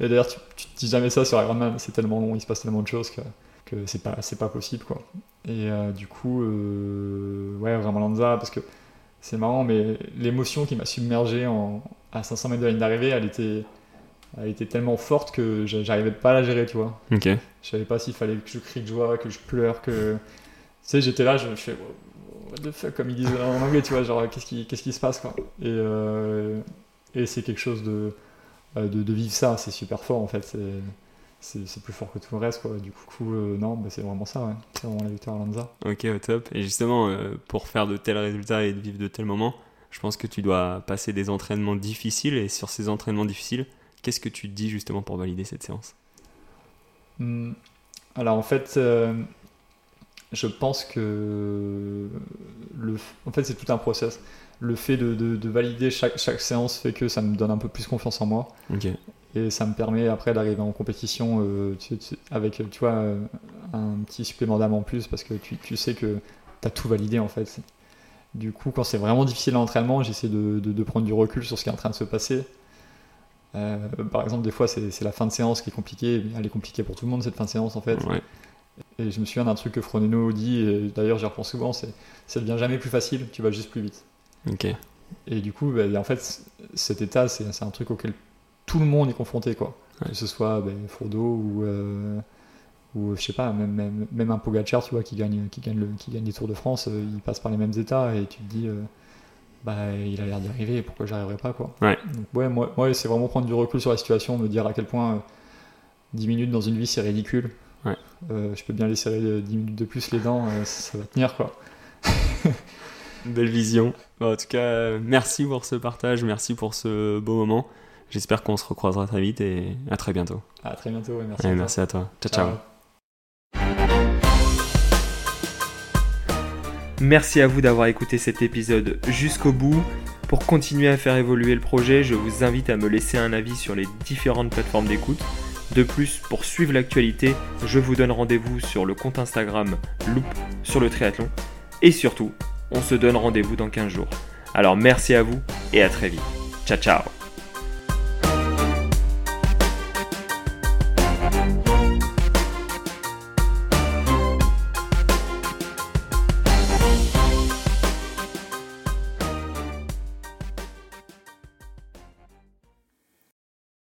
et d'ailleurs, tu, tu te dis jamais ça sur Ironman, c'est tellement long, il se passe tellement de choses que, que c'est pas, pas possible quoi. Et euh, du coup, euh, ouais, vraiment Lanza, parce que c'est marrant, mais l'émotion qui m'a submergé en, à 500 mètres de la ligne d'arrivée, elle était, elle était tellement forte que j'a- j'arrivais pas à la gérer, tu vois. Ok. Je savais pas s'il fallait que je crie de joie, que je pleure, que. Tu sais, j'étais là, je fais. What the fuck, comme ils disent en anglais, tu vois, genre, qu'est-ce qui, qu'est-ce qui se passe, quoi. Et, euh, et c'est quelque chose de, de. de vivre ça, c'est super fort, en fait. C'est, plus fort que tout le reste, quoi. Du coup, euh, non, bah, c'est vraiment ça, ouais. C'est vraiment la victoire à Lanza. Ok, au top. Et justement, euh, pour faire de tels résultats et de vivre de tels moments, je pense que tu dois passer des entraînements difficiles. Et sur ces entraînements difficiles, qu'est-ce que tu te dis justement pour valider cette séance? Hmm. Alors en fait, euh, je pense que le, en fait c'est tout un process. Le fait de, de- de valider chaque, chaque séance fait que ça me donne un peu plus confiance en moi et ça me permet après d'arriver en compétition euh, tu- tu- avec tu vois euh, un petit supplément d'âme en plus parce que tu, tu sais que tu as tout validé en fait. Du coup, quand c'est vraiment difficile à l'entraînement, j'essaie de, prendre du recul sur ce qui est en train de se passer. Euh, par exemple, des fois, c'est la fin de séance qui est compliquée. Elle est compliquée pour tout le monde, cette fin de séance, en fait. Ouais. Et je me souviens d'un truc que Froneno dit, et d'ailleurs, j'y reprends souvent, c'est ça devient jamais plus facile, tu vas juste plus vite. Et du coup, bah, en fait, cet état, c'est c'est un truc auquel tout le monde est confronté, quoi. Ouais. Que ce soit ben, Frodo ou, euh, ou je sais pas, même, même, même un Pogacar, tu vois, qui gagne, qui, gagne le, qui gagne les Tours de France, euh, il passe par les mêmes états et tu te dis, euh, bah, il a l'air d'y arriver, pourquoi j'arriverai pas, quoi. Ouais. Donc, ouais, moi, moi c'est vraiment prendre du recul sur la situation, me dire à quel point euh, 10 minutes dans une vie, c'est ridicule. Ouais. Euh, je peux bien euh, 10 minutes de plus les dents, euh, ça, ça va tenir, quoi. Belle vision. Bah, en tout cas, merci pour ce partage, merci pour ce beau moment. J'espère qu'on se recroisera très vite et à très bientôt. À très bientôt, merci. Et merci à toi. Ciao, ciao. Merci à vous d'avoir écouté cet épisode jusqu'au bout. Pour continuer à faire évoluer le projet, je vous invite à me laisser un avis sur les différentes plateformes d'écoute. De plus, pour suivre l'actualité, je vous donne rendez-vous sur le compte Instagram Loop sur le triathlon. Et surtout, on se donne rendez-vous dans 15 jours. Alors merci à vous et à très vite. Ciao ciao